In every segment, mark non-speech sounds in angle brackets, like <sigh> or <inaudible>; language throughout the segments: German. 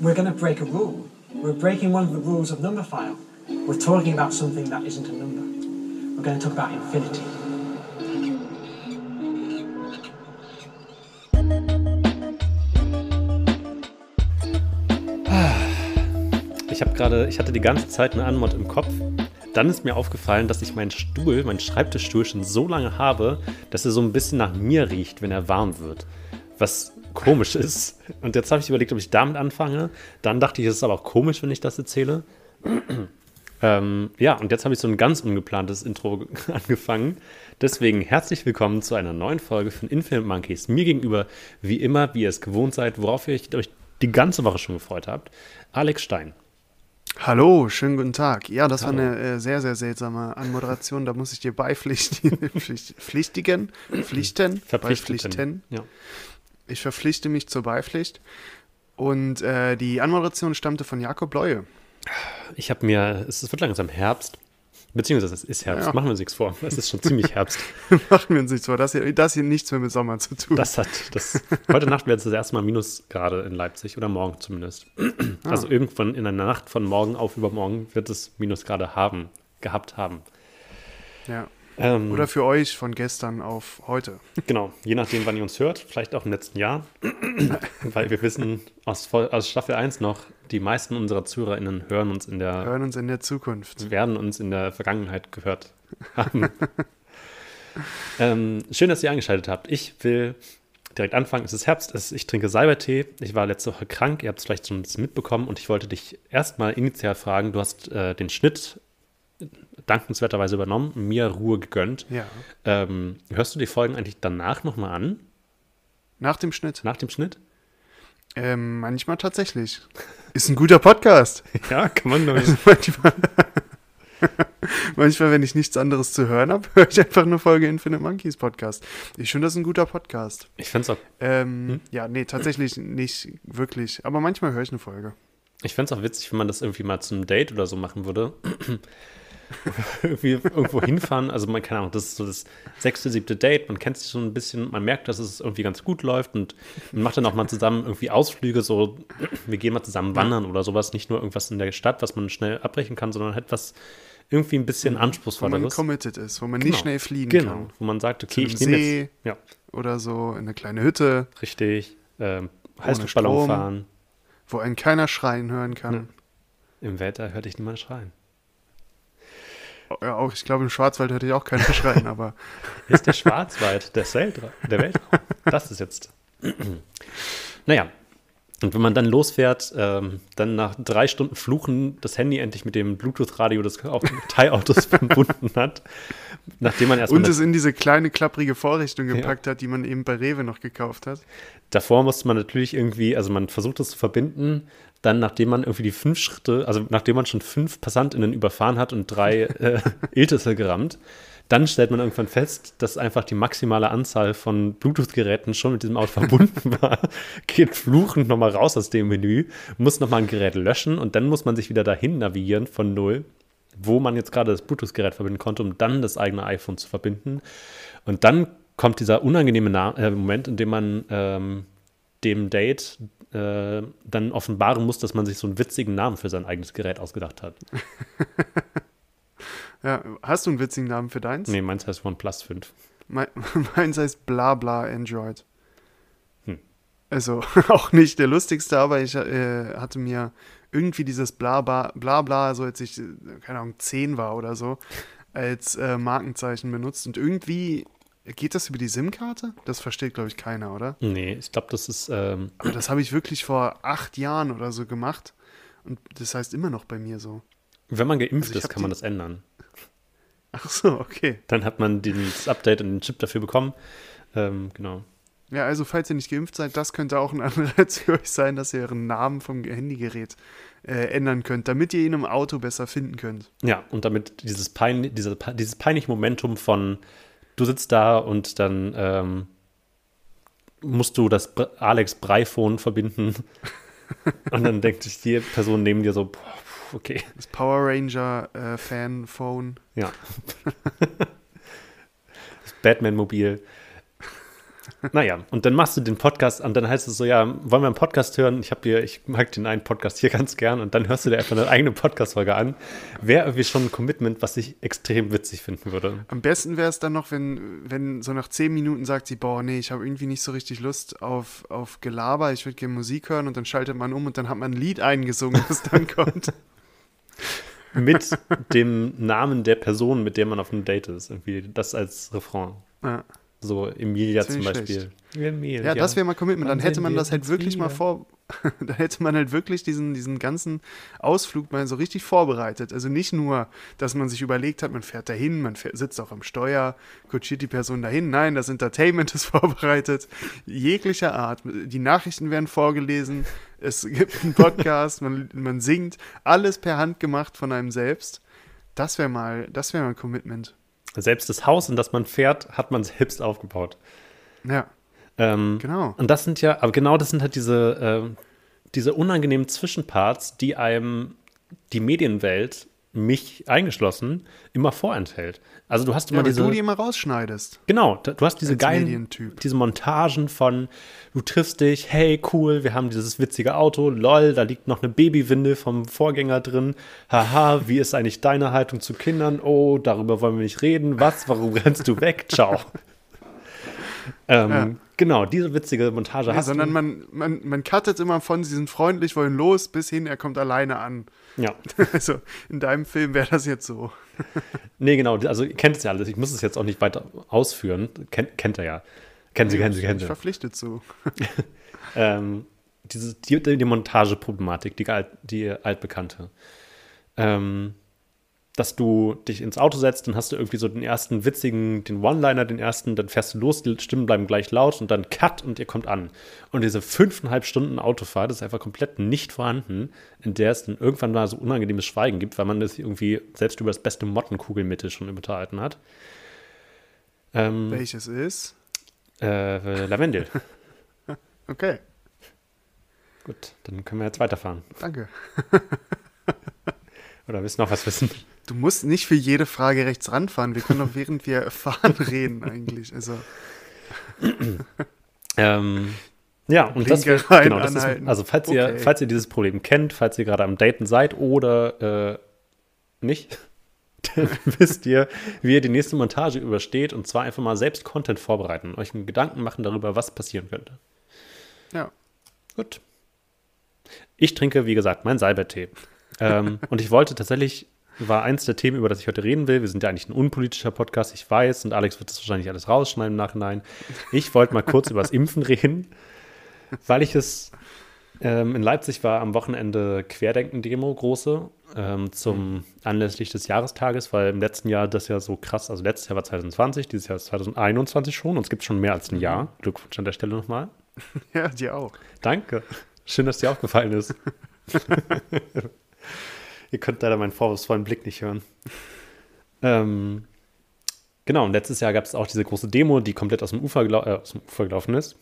we're going to break a rule. We're breaking one of the rules of Numberphile. We're talking about something that isn't a number. We're going to talk about infinity. <sighs> Ich habe gerade, ich hatte die ganze Zeit eine Anmod im Kopf. Dann ist mir aufgefallen, dass ich meinen Stuhl, meinen Schreibtischstuhl schon so lange habe, dass er so ein bisschen nach mir riecht, wenn er warm wird. Was komisch ist. Und jetzt habe ich überlegt, ob ich damit anfange. Dann dachte ich, es ist aber auch komisch, wenn ich das erzähle. <clears throat> ähm, ja, und jetzt habe ich so ein ganz ungeplantes Intro <laughs> angefangen. Deswegen herzlich willkommen zu einer neuen Folge von Infinite Monkeys. Mir gegenüber, wie immer, wie ihr es gewohnt seid, worauf ihr euch die ganze Woche schon gefreut habt, Alex Stein. Hallo, schönen guten Tag. Ja, das Hallo. war eine äh, sehr, sehr seltsame Anmoderation. Da muss ich dir beipflichtigen. <laughs> Pflichtigen? Pflichten? Verpflichten. Ja. Ich verpflichte mich zur Beipflicht. Und äh, die Anmoderation stammte von Jakob Leue. Ich habe mir, es wird langsam Herbst, beziehungsweise es ist Herbst, ja. machen wir uns nichts vor. Es ist schon ziemlich Herbst. <laughs> machen wir uns nichts vor. Das hier, das hier nichts mehr mit Sommer zu tun. Das hat, das, heute Nacht wird es das erste Mal Minusgrade in Leipzig oder morgen zumindest. Ah. Also irgendwann in der Nacht von morgen auf übermorgen wird es Minusgrade haben, gehabt haben. Ja. Ähm, Oder für euch von gestern auf heute. Genau, je nachdem, wann ihr uns hört, vielleicht auch im letzten Jahr. <coughs> Weil wir wissen aus, aus, Staffel 1 noch, die meisten unserer ZuhörerInnen hören uns in der hören uns in der Zukunft. Werden uns in der Vergangenheit gehört haben. <laughs> ähm, schön, dass ihr eingeschaltet habt. Ich will direkt anfangen. Es ist Herbst, ich trinke Salbertee. Ich war letzte Woche krank, ihr habt es vielleicht schon ein bisschen mitbekommen und ich wollte dich erstmal initial fragen, du hast äh, den Schnitt dankenswerterweise übernommen, mir Ruhe gegönnt. Ja. Ähm, hörst du die Folgen eigentlich danach nochmal an? Nach dem Schnitt? Nach dem Schnitt? Ähm, manchmal tatsächlich. <laughs> Ist ein guter Podcast. <laughs> ja, kann man glaube also manchmal, <laughs> manchmal, wenn ich nichts anderes zu hören habe, höre ich einfach eine Folge Infinite Monkeys Podcast. Ich finde das ein guter Podcast. Ich finde es auch. Ähm, hm? Ja, nee, tatsächlich nicht wirklich. Aber manchmal höre ich eine Folge. Ich fände es auch witzig, wenn man das irgendwie mal zum Date oder so machen würde. <laughs> irgendwie irgendwo hinfahren. Also man kann auch, das ist so das sechste, siebte Date. Man kennt sich so ein bisschen, man merkt, dass es irgendwie ganz gut läuft und man macht dann auch mal zusammen irgendwie Ausflüge, so <clears throat> wir gehen mal zusammen wandern oder sowas. Nicht nur irgendwas in der Stadt, was man schnell abbrechen kann, sondern etwas irgendwie ein bisschen anspruchsvolleres. Wo man committed ist, wo man genau. nicht schnell fliegen genau. kann. Wo man sagt, okay, ich nehme jetzt ja. oder so in eine kleine Hütte. Richtig. Ähm, Heißluftballon fahren. Wo einen keiner schreien hören kann. Ja. Im Wetter hört dich niemand schreien. Ja, auch, ich glaube, im Schwarzwald hörte ich auch keiner schreien, aber. <laughs> Ist der Schwarzwald der, Weltraum, der Weltraum? Das ist jetzt. <clears throat> naja. Und wenn man dann losfährt, ähm, dann nach drei Stunden Fluchen das Handy endlich mit dem Bluetooth-Radio des <laughs> Teilautos verbunden hat, nachdem man erstmal. Und es in diese kleine klapprige Vorrichtung gepackt ja. hat, die man eben bei Rewe noch gekauft hat. Davor musste man natürlich irgendwie, also man versucht es zu verbinden, dann, nachdem man irgendwie die fünf Schritte, also nachdem man schon fünf PassantInnen überfahren hat und drei <laughs> äh, Iltisse gerammt, dann stellt man irgendwann fest, dass einfach die maximale Anzahl von Bluetooth-Geräten schon mit diesem Auto verbunden war. <laughs> Geht fluchend nochmal raus aus dem Menü, muss nochmal ein Gerät löschen und dann muss man sich wieder dahin navigieren von null, wo man jetzt gerade das Bluetooth-Gerät verbinden konnte, um dann das eigene iPhone zu verbinden. Und dann kommt dieser unangenehme Na äh, Moment, in dem man ähm, dem Date äh, dann offenbaren muss, dass man sich so einen witzigen Namen für sein eigenes Gerät ausgedacht hat. <laughs> ja, hast du einen witzigen Namen für deins? Nee, meins heißt OnePlus 5. Me <laughs> meins heißt Blabla Android. Hm. Also <laughs> auch nicht der lustigste, aber ich äh, hatte mir irgendwie dieses Blabla, Blabla, so als ich, keine Ahnung, 10 war oder so, als äh, Markenzeichen benutzt. Und irgendwie Geht das über die SIM-Karte? Das versteht, glaube ich, keiner, oder? Nee, ich glaube, das ist. Ähm Aber das habe ich wirklich vor acht Jahren oder so gemacht. Und das heißt immer noch bei mir so. Wenn man geimpft also ist, kann man das ändern. Ach so, okay. Dann hat man das Update und den Chip dafür bekommen. Ähm, genau. Ja, also falls ihr nicht geimpft seid, das könnte auch ein Anreiz für <laughs> euch sein, dass ihr euren Namen vom Handygerät äh, ändern könnt, damit ihr ihn im Auto besser finden könnt. Ja, und damit dieses, pein diese, dieses peinliche Momentum von du sitzt da und dann ähm, musst du das Alex Breiphone verbinden. <laughs> und dann denkt sich die Person neben dir so, boah, okay. Das Power Ranger äh, Fanphone. Ja. <laughs> das Batman-Mobil. Naja, und dann machst du den Podcast und dann heißt es so, ja, wollen wir einen Podcast hören? Ich habe dir, ich mag den einen Podcast hier ganz gern und dann hörst du dir einfach eine eigene Podcast-Folge an. Wäre irgendwie schon ein Commitment, was ich extrem witzig finden würde. Am besten wäre es dann noch, wenn, wenn so nach zehn Minuten sagt sie, boah, nee, ich habe irgendwie nicht so richtig Lust auf, auf Gelaber, ich würde gerne Musik hören und dann schaltet man um und dann hat man ein Lied eingesungen, das dann <laughs> kommt. Mit dem Namen der Person, mit der man auf einem Date ist. Irgendwie das als Refrain. Ja. So Emilia zum Beispiel. Emilia, Ja, das wäre mal Commitment. Dann hätte man das halt wirklich mal vor. <laughs> dann hätte man halt wirklich diesen, diesen ganzen Ausflug mal so richtig vorbereitet. Also nicht nur, dass man sich überlegt hat, man fährt dahin, man fährt, sitzt auch am Steuer, kutschiert die Person dahin. Nein, das Entertainment ist <laughs> vorbereitet. Jeglicher Art. Die Nachrichten werden vorgelesen. Es gibt einen Podcast, man, man singt. Alles per Hand gemacht von einem selbst. Das wäre mal, das wäre mal ein Commitment. Selbst das Haus, in das man fährt, hat man selbst aufgebaut. Ja, Ähm, genau. Und das sind ja, aber genau das sind halt diese, ähm, diese unangenehmen Zwischenparts, die einem die Medienwelt, mich eingeschlossen, immer vorenthält. Also du hast immer Ja, diese. du die immer rausschneidest. Genau, du hast diese geilen, Medientyp. diese Montagen von, du triffst dich, hey, cool, wir haben dieses witzige Auto, lol, da liegt noch eine Babywindel vom Vorgänger drin, haha, wie ist eigentlich deine Haltung zu Kindern? Oh, darüber wollen wir nicht reden, was, warum <laughs> rennst du weg? Ciao. <laughs> ähm, Ja. Genau, diese witzige Montage Nee, hast sondern du. man, man, man cuttet immer von, sie sind freundlich, wollen los, bis hin, er kommt alleine an. Ja, <laughs> Also in deinem Film wäre das jetzt so. <laughs> nee, genau, also ihr kennt es ja alles, ich muss es jetzt auch nicht weiter ausführen, kennt, kennt er ja. Kennen Sie, kennen Sie, kennen Ich Sie. verpflichtet zu. <laughs> ähm, diese, die, die Montageproblematik, die, die altbekannte. Ähm, dass du dich ins Auto setzt, dann hast du irgendwie so den ersten witzigen, den One-Liner, den ersten, dann fährst du los, die Stimmen bleiben gleich laut und dann Cut und ihr kommt an. Und diese fünfeinhalb Stunden Autofahrt ist einfach komplett nicht vorhanden, in der es dann irgendwann mal so unangenehmes Schweigen gibt, weil man das irgendwie selbst über das beste Mottenkugelmittel schon unterhalten hat. Ähm, Welches ist? äh, Lavendel. <laughs> Okay, Gut, dann können wir jetzt weiterfahren. danke. Oder willst du noch was wissen? Du musst nicht für jede Frage rechts ranfahren. Wir können doch während wir fahren <laughs> reden eigentlich. Also <laughs> Ähm, ja, und das, rein, genau, das ist, anhalten. also falls ihr, Okay. falls ihr dieses Problem kennt, falls ihr gerade am Daten seid oder äh, nicht, <laughs> dann wisst ihr, wie ihr die nächste Montage übersteht und zwar einfach mal selbst Content vorbereiten, euch einen Gedanken machen darüber, was passieren könnte. ja, Gut. Ich trinke, wie gesagt, meinen Salbeitee. ähm, und ich wollte tatsächlich, war eins der Themen, über das ich heute reden will. Wir sind ja eigentlich ein unpolitischer Podcast, ich weiß, und Alex wird das wahrscheinlich alles rausschneiden im Nachhinein. Ich wollte mal kurz über das Impfen reden, weil ich es ähm, in Leipzig war am Wochenende Querdenken-Demo, große, ähm, zum anlässlich des Jahrestages, weil im letzten Jahr das ja so krass, also letztes Jahr war 2020, dieses Jahr ist 2021 schon, und es gibt schon mehr als ein Jahr. Glückwunsch an der Stelle nochmal. <laughs> ja, dir auch. Danke. Schön, dass dir aufgefallen ist. <laughs> Ihr könnt leider meinen vorwurfsvollen Blick nicht hören. Ähm, genau, und letztes Jahr gab es auch diese große Demo, die komplett aus dem Ufer, äh, aus dem Ufer gelaufen ist.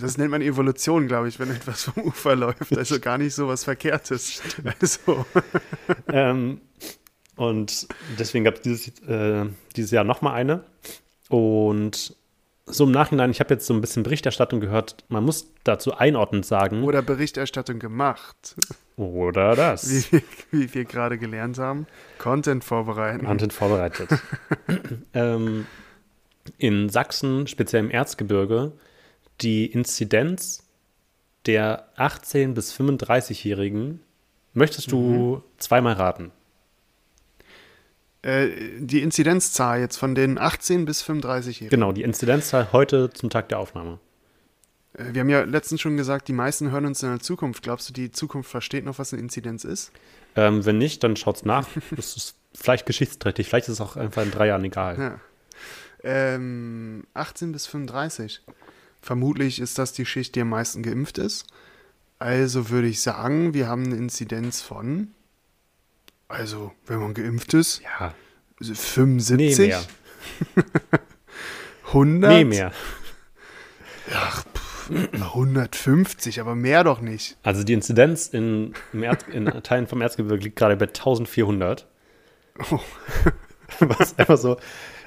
Das nennt man Evolution, glaube ich, wenn etwas vom Ufer läuft. Also gar nicht so was Verkehrtes. Also, ähm, und deswegen gab es dieses, äh, dieses Jahr nochmal eine. Und so im Nachhinein, ich habe jetzt so ein bisschen Berichterstattung gehört, man muss dazu einordnend sagen, oder Berichterstattung gemacht. Oder das. Wie, wir- wie wir gerade gelernt haben. Content vorbereiten. Content vorbereitet. <laughs> ähm, in Sachsen, speziell im Erzgebirge, die Inzidenz der 18- bis 35-Jährigen, möchtest du zweimal raten? Äh, die Inzidenzzahl jetzt von den 18 bis 35-Jährigen. Genau, die Inzidenzzahl heute zum Tag der Aufnahme. Äh, Wir haben ja letztens schon gesagt, die meisten hören uns in der Zukunft. Glaubst du, die Zukunft versteht noch, was eine Inzidenz ist? Ähm, wenn nicht, dann schaut's nach. <laughs> Das ist vielleicht geschichtsträchtig, vielleicht ist es auch einfach in drei Jahren egal. Ja. Ähm, 18 bis 35. Vermutlich ist das die Schicht, die am meisten geimpft ist. Also würde ich sagen, wir haben eine Inzidenz von, also wenn man geimpft ist, Ja, 75, nee, mehr. <laughs> 100, Nee, mehr. 150, aber mehr doch nicht. Also die Inzidenz in, Erz, in Teilen vom Erzgebirge liegt gerade bei 1400. Oh. <laughs> Was einfach so,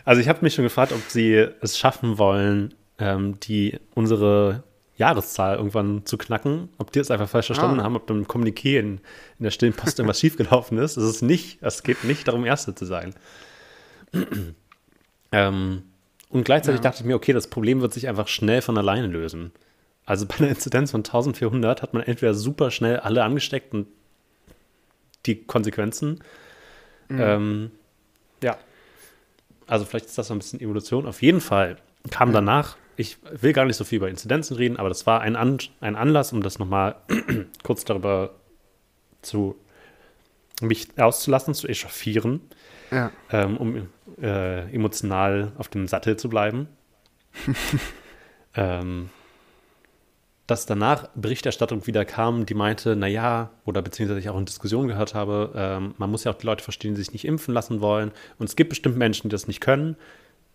Also ich habe mich schon gefragt, ob sie es schaffen wollen, ähm, die unsere Jahreszahl irgendwann zu knacken, ob die es einfach falsch verstanden ah. haben, ob beim Kommuniqué in, in der stillen Post irgendwas <laughs> schiefgelaufen ist. Es ist nicht, es geht nicht darum, Erste zu sein. <clears throat> ähm, und gleichzeitig ja. dachte ich mir, okay, das Problem wird sich einfach schnell von alleine lösen. Also bei einer Inzidenz von 1400 hat man entweder super schnell alle angesteckt und die Konsequenzen. Mhm. Ähm, ja. Also vielleicht ist das so ein bisschen Evolution. Auf jeden Fall kam danach, ich will gar nicht so viel über Inzidenzen reden, aber das war ein, An ein Anlass, um das nochmal <clears throat> kurz darüber zu mich auszulassen, zu echauffieren, ja. ähm, um äh, emotional auf dem Sattel zu bleiben. <laughs> ähm, dass danach Berichterstattung wieder kam, die meinte, naja, oder beziehungsweise ich auch in Diskussionen gehört habe, ähm, man muss ja auch die Leute verstehen, die sich nicht impfen lassen wollen. Und es gibt bestimmt Menschen, die das nicht können,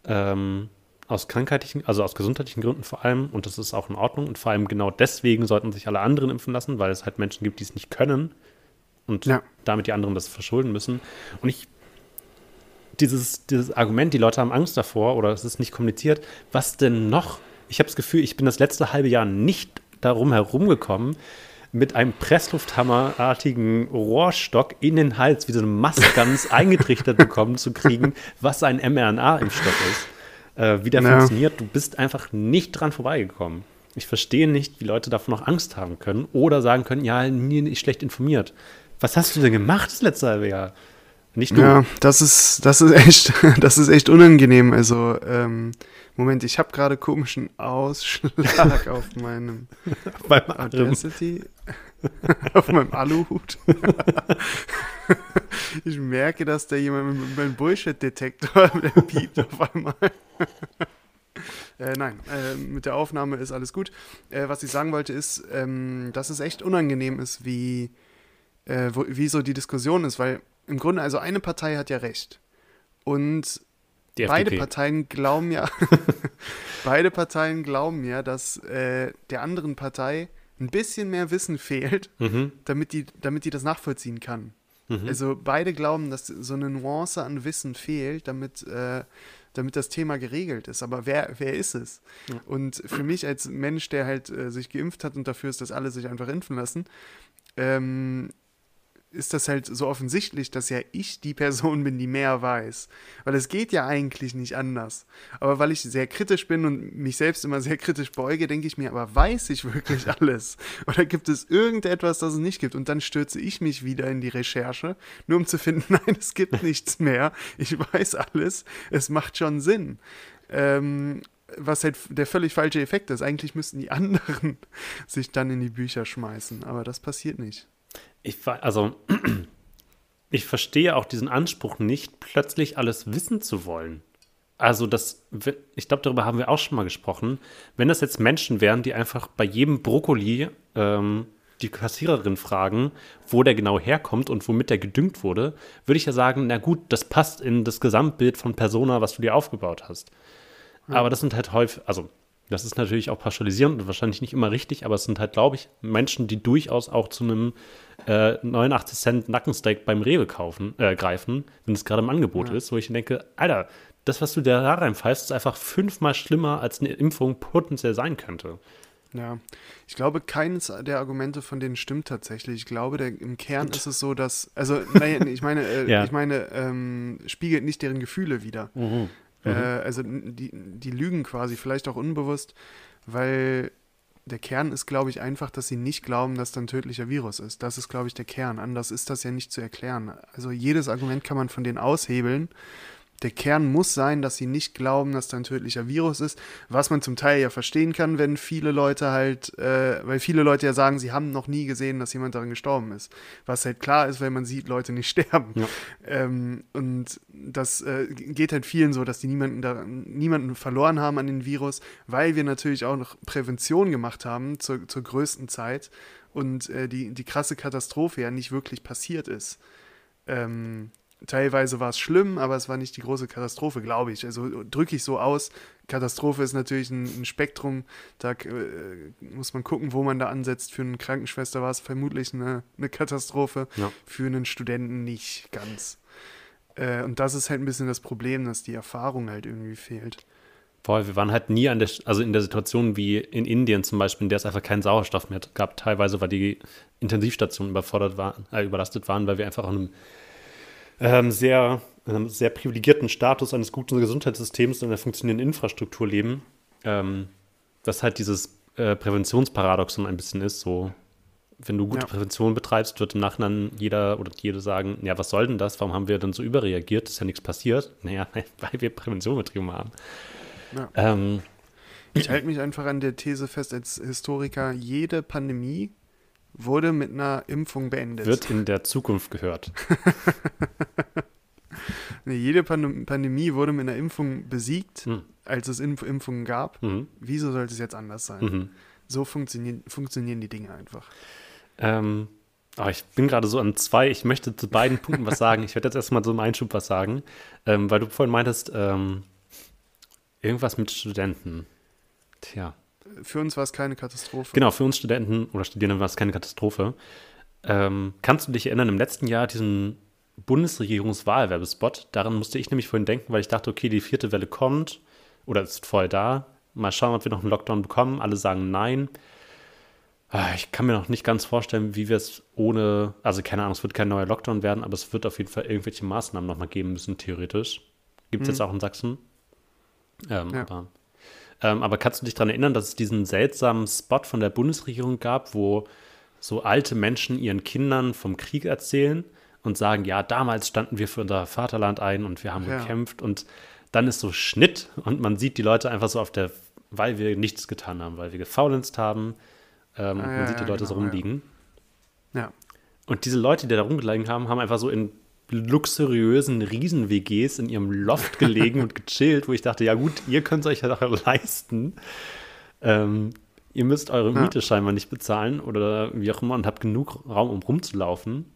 ähm, aus krankheitlichen, also aus gesundheitlichen Gründen vor allem, und das ist auch in Ordnung. Und vor allem genau deswegen sollten sich alle anderen impfen lassen, weil es halt Menschen gibt, die es nicht können und ja. damit die anderen das verschulden müssen. Und ich dieses, dieses Argument, die Leute haben Angst davor oder es ist nicht kommuniziert, was denn noch? Ich habe das Gefühl, ich bin das letzte halbe Jahr nicht darum herumgekommen, mit einem Presslufthammerartigen Rohrstock in den Hals wie so eine Maskans <laughs> eingetrichtert bekommen zu kriegen, was ein mRNA-Impfstoff ist. Äh, wie der ja. funktioniert, du bist einfach nicht dran vorbeigekommen. Ich verstehe nicht, wie Leute davon noch Angst haben können oder sagen können, ja, nie nicht schlecht informiert. Was hast du denn gemacht das letzte halbe Jahr? Nicht du. Ja, das ist, das ist echt, <laughs> das ist echt unangenehm. Also, ähm, Moment, ich habe gerade komischen Ausschlag <laughs> auf meinem Beim Audacity. <laughs> auf meinem Aluhut. <laughs> ich merke, dass da jemand mit meinem Bullshit-Detektor piept auf einmal. Äh, nein, äh, mit der Aufnahme ist alles gut. Äh, was ich sagen wollte ist, ähm, dass es echt unangenehm ist, wie, äh, wo, wie so die Diskussion ist, weil im Grunde, also eine Partei hat ja recht. Und beide Parteien glauben ja, <laughs> beide Parteien glauben ja, dass äh, der anderen Partei ein bisschen mehr Wissen fehlt, mhm. damit, die, damit die das nachvollziehen kann. Mhm. Also beide glauben, dass so eine Nuance an Wissen fehlt, damit, äh, damit das Thema geregelt ist. Aber wer, wer ist es? Ja. Und für mich als Mensch, der halt äh, sich geimpft hat und dafür ist, dass alle sich einfach impfen lassen, ähm, ist das halt so offensichtlich, dass ja ich die Person bin, die mehr weiß. Weil es geht ja eigentlich nicht anders. Aber weil ich sehr kritisch bin und mich selbst immer sehr kritisch beuge, denke ich mir, aber weiß ich wirklich <laughs> alles? Oder gibt es irgendetwas, das es nicht gibt? Und dann stürze ich mich wieder in die Recherche, nur um zu finden, <laughs> nein, es gibt nichts mehr. Ich weiß alles. Es macht schon Sinn. Ähm, was halt der völlig falsche Effekt ist. Eigentlich müssten die <laughs> anderen sich dann in die Bücher schmeißen, aber das passiert nicht. Ich also <clears throat> ich verstehe auch diesen Anspruch nicht, plötzlich alles wissen zu wollen. Also das, ich glaube, darüber haben wir auch schon mal gesprochen. Wenn das jetzt Menschen wären, die einfach bei jedem Brokkoli ähm, die Kassiererin fragen, wo der genau herkommt und womit der gedüngt wurde, würde ich ja sagen, na gut, das passt in das Gesamtbild von Persona, was du dir aufgebaut hast. Ja. Aber das sind halt häufig, also das ist natürlich auch pauschalisierend und wahrscheinlich nicht immer richtig, aber es sind halt, glaube ich, Menschen, die durchaus auch zu einem äh, 89 Cent Nackensteak beim Rewe kaufen, äh, greifen, wenn es gerade im Angebot ja. ist, wo ich denke, Alter, das, was du da reinpfeifst, ist einfach fünfmal schlimmer, als eine Impfung potenziell sein könnte. Ja, ich glaube, keines der Argumente von denen stimmt tatsächlich. Ich glaube, der, im Kern ist es so, dass, also, naja, ich meine, äh, <laughs> ja. ich meine, ähm, spiegelt nicht deren Gefühle wider. Mhm. Äh, mhm. also die, die lügen quasi, vielleicht auch unbewusst, weil der Kern ist, glaube ich, einfach, dass sie nicht glauben, dass da ein tödlicher Virus ist. Das ist, glaube ich, der Kern. Anders ist das ja nicht zu erklären. Also jedes Argument kann man von denen aushebeln der Kern muss sein, dass sie nicht glauben, dass da ein tödlicher Virus ist, was man zum Teil ja verstehen kann, wenn viele Leute halt, äh, weil viele Leute ja sagen, sie haben noch nie gesehen, dass jemand daran gestorben ist. Was halt klar ist, weil man sieht, Leute nicht <laughs> sterben. Ja. Ähm, und das äh, geht halt vielen so, dass die niemanden, da, niemanden verloren haben an den Virus, weil wir natürlich auch noch Prävention gemacht haben zur, zur größten Zeit und äh, die, die krasse Katastrophe ja nicht wirklich passiert ist. Ähm, Teilweise war es schlimm, aber es war nicht die große Katastrophe, glaube ich. Also drücke ich so aus. Katastrophe ist natürlich ein, ein Spektrum. Da äh, muss man gucken, wo man da ansetzt. Für eine Krankenschwester war es vermutlich eine, eine Katastrophe. Ja. Für einen Studenten nicht ganz. Äh, und das ist halt ein bisschen das Problem, dass die Erfahrung halt irgendwie fehlt. Voll, wir waren halt nie an der, also in der Situation wie in Indien zum Beispiel, in der es einfach keinen Sauerstoff mehr gab, teilweise, weil die Intensivstationen überfordert waren, äh, überlastet waren, weil wir einfach an einem ähm, sehr, einem sehr privilegierten Status eines guten Gesundheitssystems und einer funktionierenden Infrastruktur leben. Ähm, was halt dieses äh, Präventionsparadoxon ein bisschen ist, so wenn du gute ja. Prävention betreibst, wird im Nachhinein jeder oder jede sagen, ja, was soll denn das? Warum haben wir denn so überreagiert? Ist ja nichts passiert. <laughs> Naja, weil wir Prävention betrieben haben. Ja. Ähm, ich halte mich einfach an der These fest als Historiker, jede Pandemie wurde mit einer Impfung beendet. Wird in der Zukunft gehört. <laughs> nee, jede Pandem Pandemie wurde mit einer Impfung besiegt, hm. als es Impf Impfungen gab. Mhm. Wieso sollte es jetzt anders sein? Mhm. So funktionieren, funktionieren die Dinge einfach. Ähm, oh, ich bin gerade so an zwei. Ich möchte zu beiden Punkten was sagen. Ich werde jetzt erstmal so im Einschub was sagen, ähm, weil du vorhin meintest, ähm, irgendwas mit Studenten. Tja. Für uns war es keine Katastrophe. Genau, für uns Studenten oder Studierende war es keine Katastrophe. Ähm, kannst du dich erinnern, im letzten Jahr diesen Bundesregierungswahlwerbespot? Daran musste ich nämlich vorhin denken, weil ich dachte, okay, die vierte Welle kommt oder ist voll da. Mal schauen, ob wir noch einen Lockdown bekommen. Alle sagen nein. Ah, ich kann mir noch nicht ganz vorstellen, wie wir es ohne, also keine Ahnung, es wird kein neuer Lockdown werden, aber es wird auf jeden Fall irgendwelche Maßnahmen nochmal geben müssen, theoretisch. Gibt es mhm. jetzt auch in Sachsen. Ähm, ja. aber, ähm, aber kannst du dich daran erinnern, dass es diesen seltsamen Spot von der Bundesregierung gab, wo so alte Menschen ihren Kindern vom Krieg erzählen und sagen, ja, damals standen wir für unser Vaterland ein und wir haben ja. gekämpft und dann ist so Schnitt und man sieht die Leute einfach so auf der, weil wir nichts getan haben, weil wir gefaulenzt haben, ähm, ah, man sieht die Leute genau, so rumliegen. Ja. Und diese Leute, die da rumgelegen haben, haben einfach so in luxuriösen Riesen-WGs in ihrem Loft gelegen und gechillt, wo ich dachte, ja gut, ihr könnt es euch ja doch leisten. Ähm, ihr müsst eure Miete ja. scheinbar nicht bezahlen oder wie auch immer und habt genug Raum, um rumzulaufen.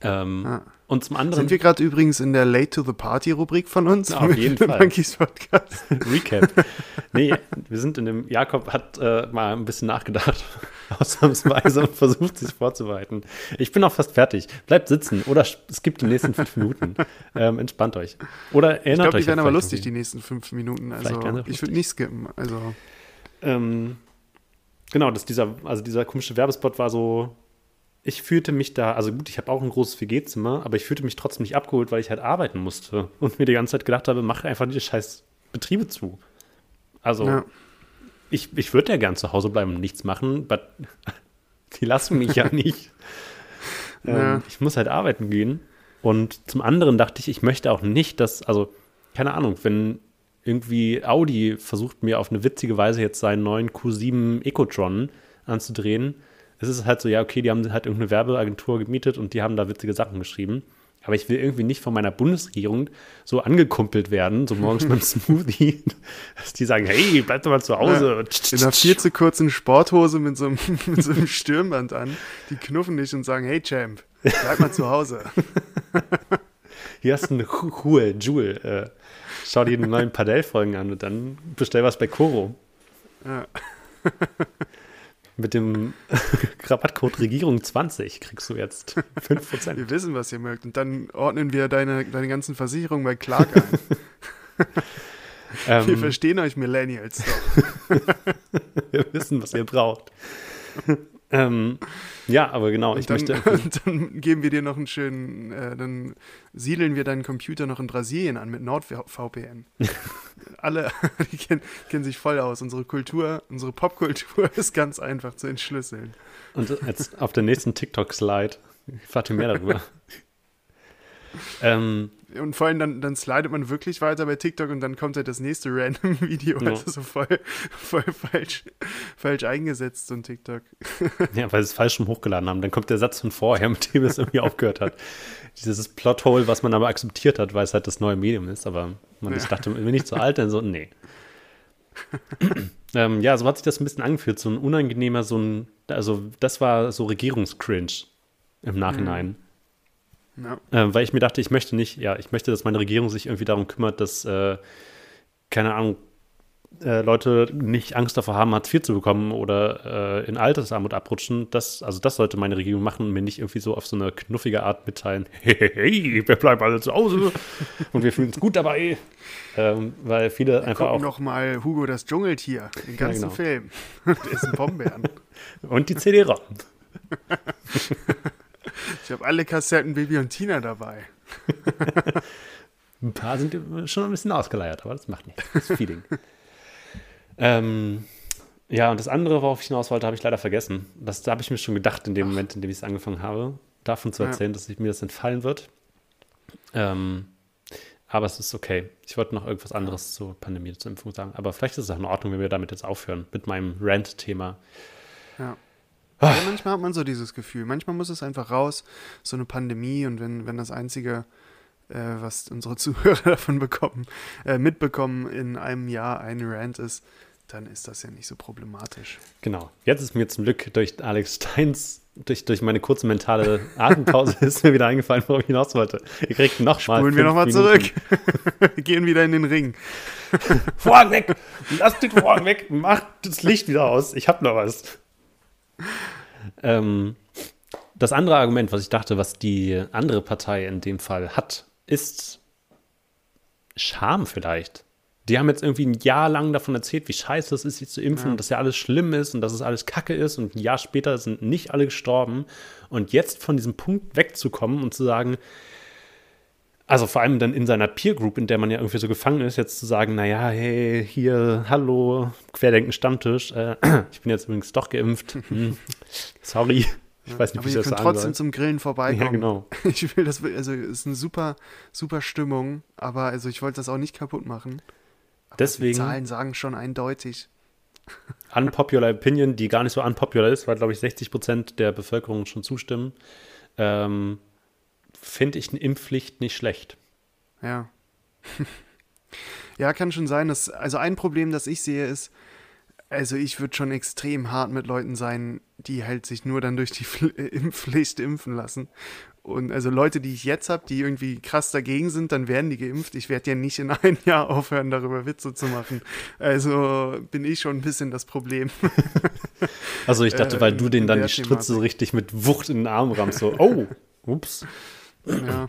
Ähm, ah. Und zum anderen. Sind wir gerade übrigens in der Late to the Party Rubrik von uns? Ja, auf jeden <laughs> Fall. Monkeys Podcast. <laughs> Recap. Nee, wir sind in dem, Jakob hat äh, mal ein bisschen nachgedacht, <laughs> ausnahmsweise und versucht, sich vorzubereiten. Ich bin auch fast fertig. Bleibt sitzen oder es gibt die nächsten fünf Minuten. Ähm, entspannt euch. Oder erinnert ich glaub, euch. Ich glaube, die werden aber lustig, die nächsten fünf Minuten. Also, ich würde nicht skippen. Also. Ähm, genau, dass dieser, also dieser komische Werbespot war so ich fühlte mich da, also gut, ich habe auch ein großes WG-Zimmer, aber ich fühlte mich trotzdem nicht abgeholt, weil ich halt arbeiten musste und mir die ganze Zeit gedacht habe, mach einfach diese scheiß Betriebe zu. Also, ja. ich, ich würde ja gern zu Hause bleiben und nichts machen, aber <laughs> die lassen mich ja nicht. <laughs> Ja. Ähm, ich muss halt arbeiten gehen. Und zum anderen dachte ich, ich möchte auch nicht, dass, also, keine Ahnung, wenn irgendwie Audi versucht mir auf eine witzige Weise jetzt seinen neuen Q7 Ecotron anzudrehen, es ist halt so, ja, okay, die haben halt irgendeine Werbeagentur gemietet und die haben da witzige Sachen geschrieben. Aber ich will irgendwie nicht von meiner Bundesregierung so angekumpelt werden, so morgens beim <laughs> Smoothie, dass die sagen, hey, bleib doch mal zu Hause. Ja, in einer viel zu kurzen Sporthose mit so, einem, <laughs> mit so einem Stirnband an, die knuffen dich und sagen, hey Champ, bleib mal zu Hause. <laughs> Hier hast du eine Ruhe, Jewel. Äh, schau dir die neuen Padel-Folgen an und dann bestell was bei Koro. Ja. Mit dem <laughs> Rabattcode Regierung 20 kriegst du jetzt 5%. Wir wissen, was ihr mögt. Und dann ordnen wir deine, deine ganzen Versicherungen bei Clark ein. <laughs> ähm, wir verstehen euch Millennials doch. <laughs> wir wissen, was ihr braucht. Ähm, ja, aber genau, ich dann, möchte. <laughs> dann geben wir dir noch einen schönen, äh, dann siedeln wir deinen Computer noch in Brasilien an mit NordVPN. <laughs> Alle, <laughs> die kennen, kennen, sich voll aus. Unsere Kultur, unsere Popkultur ist ganz einfach zu entschlüsseln. Und jetzt auf der nächsten TikTok-Slide, ich warte mehr darüber. ähm, und vor allem dann, dann slidet man wirklich weiter bei TikTok und dann kommt halt das nächste random <laughs> Video. Ja. Also so voll, <laughs> voll falsch, falsch eingesetzt, so ein TikTok. <laughs> Ja, weil sie es falsch schon hochgeladen haben. Dann kommt der Satz von vorher, mit dem es irgendwie aufgehört hat. Dieses Plothole, was man aber akzeptiert hat, weil es halt das neue Medium ist. Aber man, ja. ich dachte, bin ich zu alt, dann so, nee. ähm, ja, so hat sich das ein bisschen angefühlt. So ein unangenehmer, so ein, also das war so Regierungscringe im Nachhinein. Mhm. Ja. Äh, weil ich mir dachte, ich möchte nicht, ja, ich möchte, dass meine Regierung sich irgendwie darum kümmert, dass, äh, keine Ahnung, äh, Leute nicht Angst davor haben, Hartz IV zu bekommen oder äh, in Altersarmut abrutschen. Das, also das sollte meine Regierung machen und mir nicht irgendwie so auf so eine knuffige Art mitteilen, <laughs> hey, hey, hey wir bleiben alle zu Hause <laughs> und wir fühlen uns gut dabei. Ähm, weil viele wir einfach auch. noch mal Hugo das Dschungeltier, den ganzen ja, genau. Film. und <laughs> essen Pombeeren. und die CD-ROM. Ich habe alle Kassetten Baby und Tina dabei. <laughs> ein paar sind schon ein bisschen ausgeleiert, aber das macht nichts. Das ist Feeding. <laughs> Ähm, ja, und das andere, worauf ich hinaus wollte, habe ich leider vergessen. Das da habe ich mir schon gedacht in dem Ach. Moment, in dem ich es angefangen habe, davon zu erzählen, ja. dass ich, mir das entfallen wird. Ähm, aber es ist okay. Ich wollte noch irgendwas anderes zur Pandemie, zur Impfung sagen. Aber vielleicht ist es auch in Ordnung, wenn wir damit jetzt aufhören, mit meinem Rant-Thema. Ja. Ah. ja. Manchmal hat man so dieses Gefühl. Manchmal muss es einfach raus, so eine Pandemie. Und wenn, wenn das einzige, äh, was unsere <laughs> Zuhörer davon bekommen, äh, mitbekommen, in einem Jahr ein Rant ist, dann ist das ja nicht so problematisch. Genau. Jetzt ist mir zum Glück durch Alex Steins, durch, durch meine kurze mentale Atempause <laughs> ist mir wieder eingefallen, worauf ich hinaus wollte. Ihr kriegt nochmal. Spulen wir nochmal zurück. <laughs> wir gehen wieder in den Ring. Vorhang weg! Lasst den Vorhang weg! Macht das Licht wieder aus. Ich hab noch was. Ähm, das andere Argument, was ich dachte, was die andere Partei in dem Fall hat, ist Scham vielleicht die haben jetzt irgendwie ein Jahr lang davon erzählt, wie scheiße es ist, sich zu impfen, ja. und dass ja alles schlimm ist und dass es alles Kacke ist und ein Jahr später sind nicht alle gestorben. Und jetzt von diesem Punkt wegzukommen und zu sagen, also vor allem dann in seiner Peer Group, in der man ja irgendwie so gefangen ist, jetzt zu sagen, naja, hey, hier, hallo, Querdenken Stammtisch, äh, <clears throat> ich bin jetzt übrigens doch geimpft. <laughs> Hm, sorry. Ich weiß nicht, aber wie ich das sagen trotzdem soll. zum Grillen vorbeikommen. Ja, genau. <laughs> Ich will das, also es ist eine super, super Stimmung, aber also ich wollte das auch nicht kaputt machen. Deswegen. Die Zahlen sagen schon eindeutig. <laughs> Unpopular Opinion, die gar nicht so unpopular ist, weil, glaube ich, 60 Prozent der Bevölkerung schon zustimmen. Ähm, Finde ich eine Impfpflicht nicht schlecht. Ja. <laughs> ja, kann schon sein. Dass, also ein Problem, das ich sehe, ist, also ich würde schon extrem hart mit Leuten sein, die halt sich nur dann durch die Impfpflicht impfen lassen. Und also Leute, die ich jetzt habe, die irgendwie krass dagegen sind, dann werden die geimpft. Ich werde ja nicht in einem <laughs> Jahr aufhören, darüber Witze zu machen. Also bin ich schon ein bisschen das Problem. Also ich dachte, äh, weil du den dann die Spritze so richtig mit Wucht in den Arm rammst, so, oh, ups. Ja.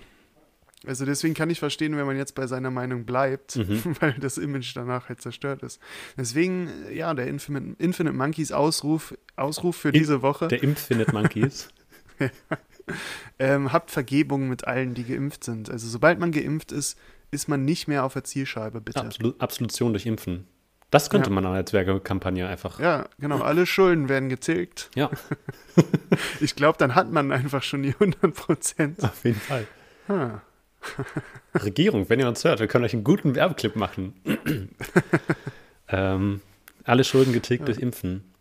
Also deswegen kann ich verstehen, wenn man jetzt bei seiner Meinung bleibt, mhm. <laughs> weil das Image danach halt zerstört ist. Deswegen, ja, der Infinite, Infinite Monkeys Ausruf, Ausruf für In, diese Woche. Der Infinite Monkeys. <laughs> ähm, habt Vergebung mit allen, die geimpft sind. Also sobald man geimpft ist, ist man nicht mehr auf der Zielscheibe, bitte. Absolut, Absolution durch Impfen. Das könnte ja. man als Werbekampagne einfach. Ja, genau. Alle Schulden werden getilgt. Ja. <laughs> ich glaube, dann hat man einfach schon die 100 Prozent. Auf jeden Fall. <laughs> Regierung, wenn ihr uns hört, wir können euch einen guten Werbeclip machen. <laughs> ähm, alle Schulden getilgt ja. durch Impfen.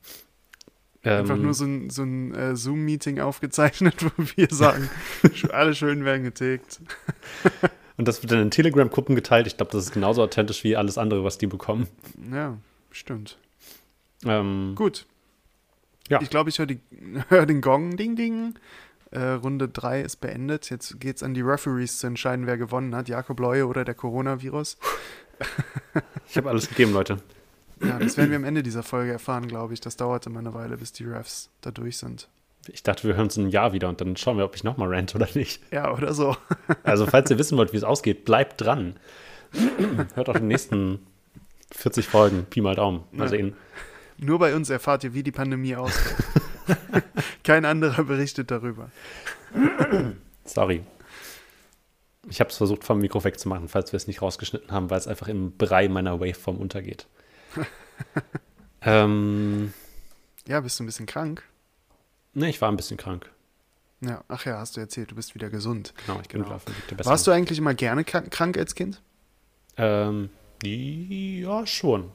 Einfach ähm, nur so ein, so ein äh, Zoom-Meeting aufgezeichnet, wo wir sagen, alle Schulden werden getilgt. Und das wird dann in Telegram-Gruppen geteilt. Ich glaube, das ist genauso authentisch wie alles andere, was die bekommen. Ja, stimmt. Ähm, Gut. Ja. Ich glaube, ich höre <laughs> hör den Gong, ding, ding. Äh, Runde 3 ist beendet. Jetzt geht es an die Referees zu entscheiden, wer gewonnen hat. Jakob Leue oder der Coronavirus. <laughs> ich habe alles gegeben, Leute. Ja, das werden wir am Ende dieser Folge erfahren, glaube ich. Das dauerte mal eine Weile, bis die Refs da durch sind. Ich dachte, wir hören uns in einem Jahr wieder und dann schauen wir, ob ich nochmal rant oder nicht. Ja, oder so. <laughs> also, falls ihr wissen wollt, wie es ausgeht, bleibt dran. <clears throat> Hört auch die nächsten 40 Folgen. Pi mal Daumen. Mal ja. sehen. Nur bei uns erfahrt ihr, wie die Pandemie ausgeht. <laughs> Kein anderer berichtet darüber. <clears throat> Sorry. Ich habe es versucht, vom Mikro wegzumachen, falls wir es nicht rausgeschnitten haben, weil es einfach im Brei meiner Waveform untergeht. <laughs> ähm, ja, bist du ein bisschen krank? Ne, ich war ein bisschen krank. Ja, ach ja, hast du erzählt, du bist wieder gesund. Genau, ich bin genau. besser. Warst du eigentlich immer gerne krank als Kind? Ähm, ja, schon.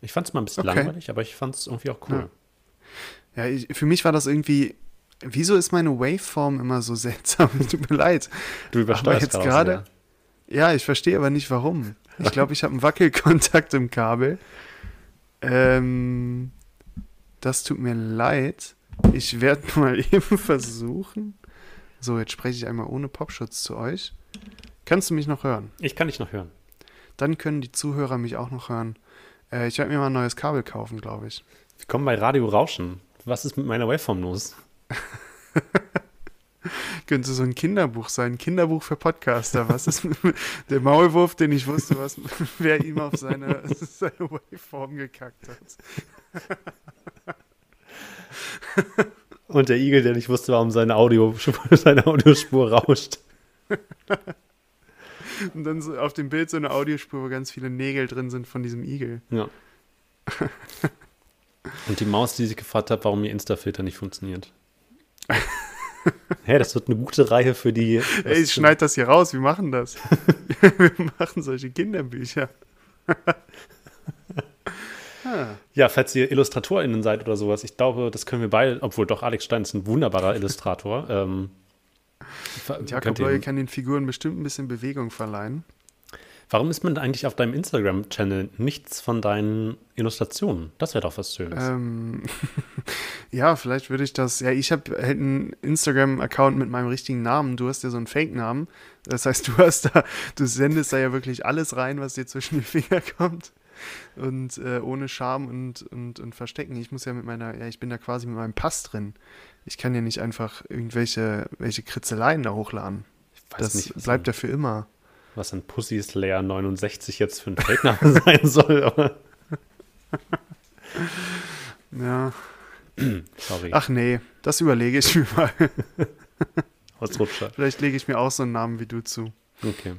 Ich fand es mal ein bisschen okay. langweilig, aber ich fand es irgendwie auch cool. Ja, ja ich, für mich war das irgendwie. Wieso ist meine Waveform immer so <laughs> seltsam? Tut mir leid. Du übersteuerst jetzt gerade. Ja, ich verstehe aber nicht warum. Ich <laughs> glaube, ich habe einen Wackelkontakt im Kabel. Ähm, das tut mir leid. Ich werde <laughs> mal eben versuchen. So, jetzt spreche ich einmal ohne Popschutz zu euch. Kannst du mich noch hören? Ich kann dich noch hören. Dann können die Zuhörer mich auch noch hören. Äh, ich werde mir mal ein neues Kabel kaufen, glaube ich. Wir kommen bei Radio Rauschen. Was ist mit meiner Waveform los? <laughs> Könnte so ein Kinderbuch sein. Kinderbuch für Podcaster. Was ist der Maulwurf, den ich wusste, was, <laughs> wer ihm auf seine, seine Waveform gekackt hat. <laughs> Und der Igel, der nicht wusste, warum seine, Audio, <laughs> seine Audiospur rauscht. <laughs> Und dann so auf dem Bild so eine Audiospur, wo ganz viele Nägel drin sind von diesem Igel. Ja. Und die Maus, die sich gefragt hat, warum ihr Insta-Filter nicht funktioniert. Hä, hey, das wird eine gute Reihe für die. Ey, ich schneid das hier raus, wir machen das. wir machen solche Kinderbücher. Ja, falls ihr IllustratorInnen seid oder sowas, ich glaube, das können wir beide, obwohl doch Alex Stein ist ein wunderbarer Illustrator. <laughs> Ähm, Und Jakob Leue kann den Figuren bestimmt ein bisschen Bewegung verleihen. Warum ist man eigentlich auf deinem Instagram-Channel nichts von deinen Illustrationen? Das wäre doch was Schönes. Ähm, <laughs> ja, vielleicht würde ich das. Ja, ich habe halt einen Instagram-Account mit meinem richtigen Namen. Du hast ja so einen Fake-Namen. Das heißt, du hast da, du sendest da ja wirklich alles rein, was dir zwischen die Finger kommt. Und äh, ohne Scham und, und, und Verstecken. Ich muss ja mit meiner, ja, ich bin da quasi mit meinem Pass drin. Ich kann ja nicht einfach irgendwelche welche Kritzeleien da hochladen. das nicht, bleibt ja für immer was ein Pussys Layer 69 jetzt für ein Feldname <laughs> sein soll. <laughs> Ja. Sorry. Ach nee, das überlege ich mir mal. <laughs> Ausrutscher. Vielleicht lege ich mir auch so einen Namen wie du zu. Okay.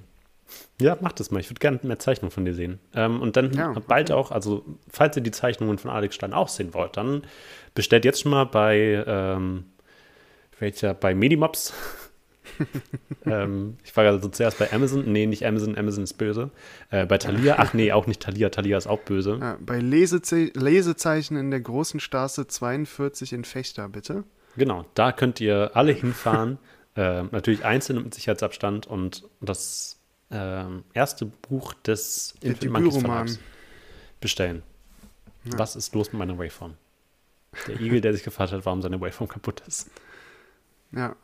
Ja, mach das mal. Ich würde gerne mehr Zeichnungen von dir sehen. Ähm, und dann ja, okay. bald auch, also falls ihr die Zeichnungen von Alex Stein auch sehen wollt, dann bestellt jetzt schon mal bei, ähm, welcher, bei Medimobs <laughs> ähm, ich war gerade so zuerst bei Amazon. Nee, nicht Amazon, Amazon ist böse. Äh, bei Thalia, ach nee, auch nicht Thalia, Thalia ist auch böse. Ja, bei Leseze Lesezeichen in der großen Straße 42 in Fechter, bitte. Genau, da könnt ihr alle hinfahren. <laughs> äh, natürlich einzeln mit Sicherheitsabstand und das äh, erste Buch des Infinite Monkeys Verlags bestellen. Ja. Was ist los mit meiner Waveform? Der Igel, der sich gefragt hat, warum seine Waveform kaputt ist. Ja,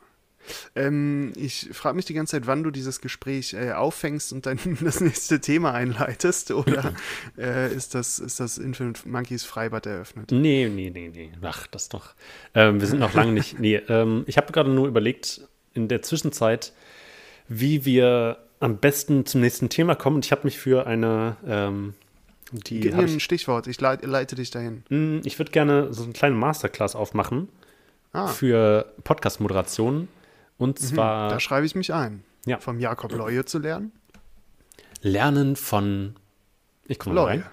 ähm, ich frage mich die ganze Zeit, wann du dieses Gespräch äh, auffängst und dann <laughs> das nächste Thema einleitest. Oder <laughs> äh, ist, das, ist das Infinite Monkeys Freibad eröffnet? Nee, nee, nee, nee. Ach, das doch. Ähm, wir sind noch lange nicht. Nee, ähm, ich habe gerade nur überlegt, in der Zwischenzeit, wie wir am besten zum nächsten Thema kommen. Und ich habe mich für eine. Ähm, die Gib mir ein Stichwort, ich leite, leite dich dahin. Hm, ich würde gerne so eine kleine Masterclass aufmachen ah. für Podcast-Moderationen und mhm, zwar. Da schreibe ich mich ein. Ja. Vom Jakob Leue zu lernen. Lernen von. Ich komme rein.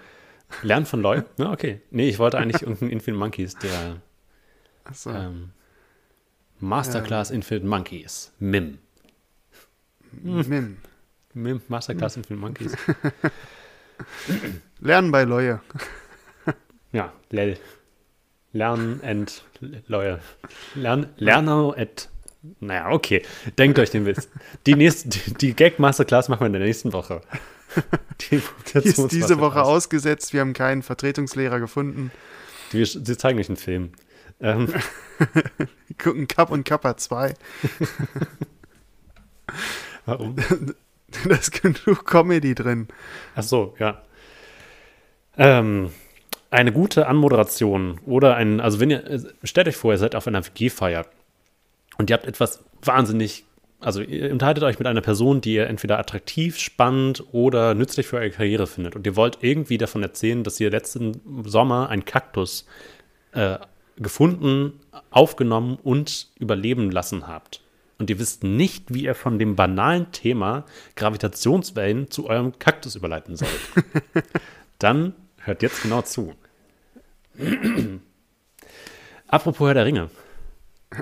Lernen von Loy? Ja, okay. Nee, ich wollte eigentlich irgendeinen Infinite Monkeys, der. Achso. Ähm, Masterclass ähm. Infinite Monkeys. MIM. MIM. MIM, Masterclass hm. Infinite Monkeys. <laughs> Lernen bei Leue. <laughs> ja, Lel. Lernen and Leue. Lern, Lerner at naja, okay. Denkt euch den Witz. Die, nächste, die, die Gag-Masterclass machen wir in der nächsten Woche. <laughs> Die, die ist diese Woche ausgesetzt. Wir haben keinen Vertretungslehrer gefunden. Die, sie zeigen euch einen Film. Ähm. gucken Cup und Kappa 2. Warum? <laughs> Da ist genug Comedy drin. Ach so, ja. Ähm, eine gute Anmoderation oder ein, also wenn ihr, stellt euch vor, ihr seid auf einer WG-Feier und ihr habt etwas wahnsinnig, also ihr unterhaltet euch mit einer Person, die ihr entweder attraktiv, spannend oder nützlich für eure Karriere findet. Und ihr wollt irgendwie davon erzählen, dass ihr letzten Sommer einen Kaktus äh, gefunden, aufgenommen und überleben lassen habt. Und ihr wisst nicht, wie ihr von dem banalen Thema Gravitationswellen zu eurem Kaktus überleiten sollt. <laughs> Dann hört jetzt genau zu. Apropos Herr der Ringe. <laughs>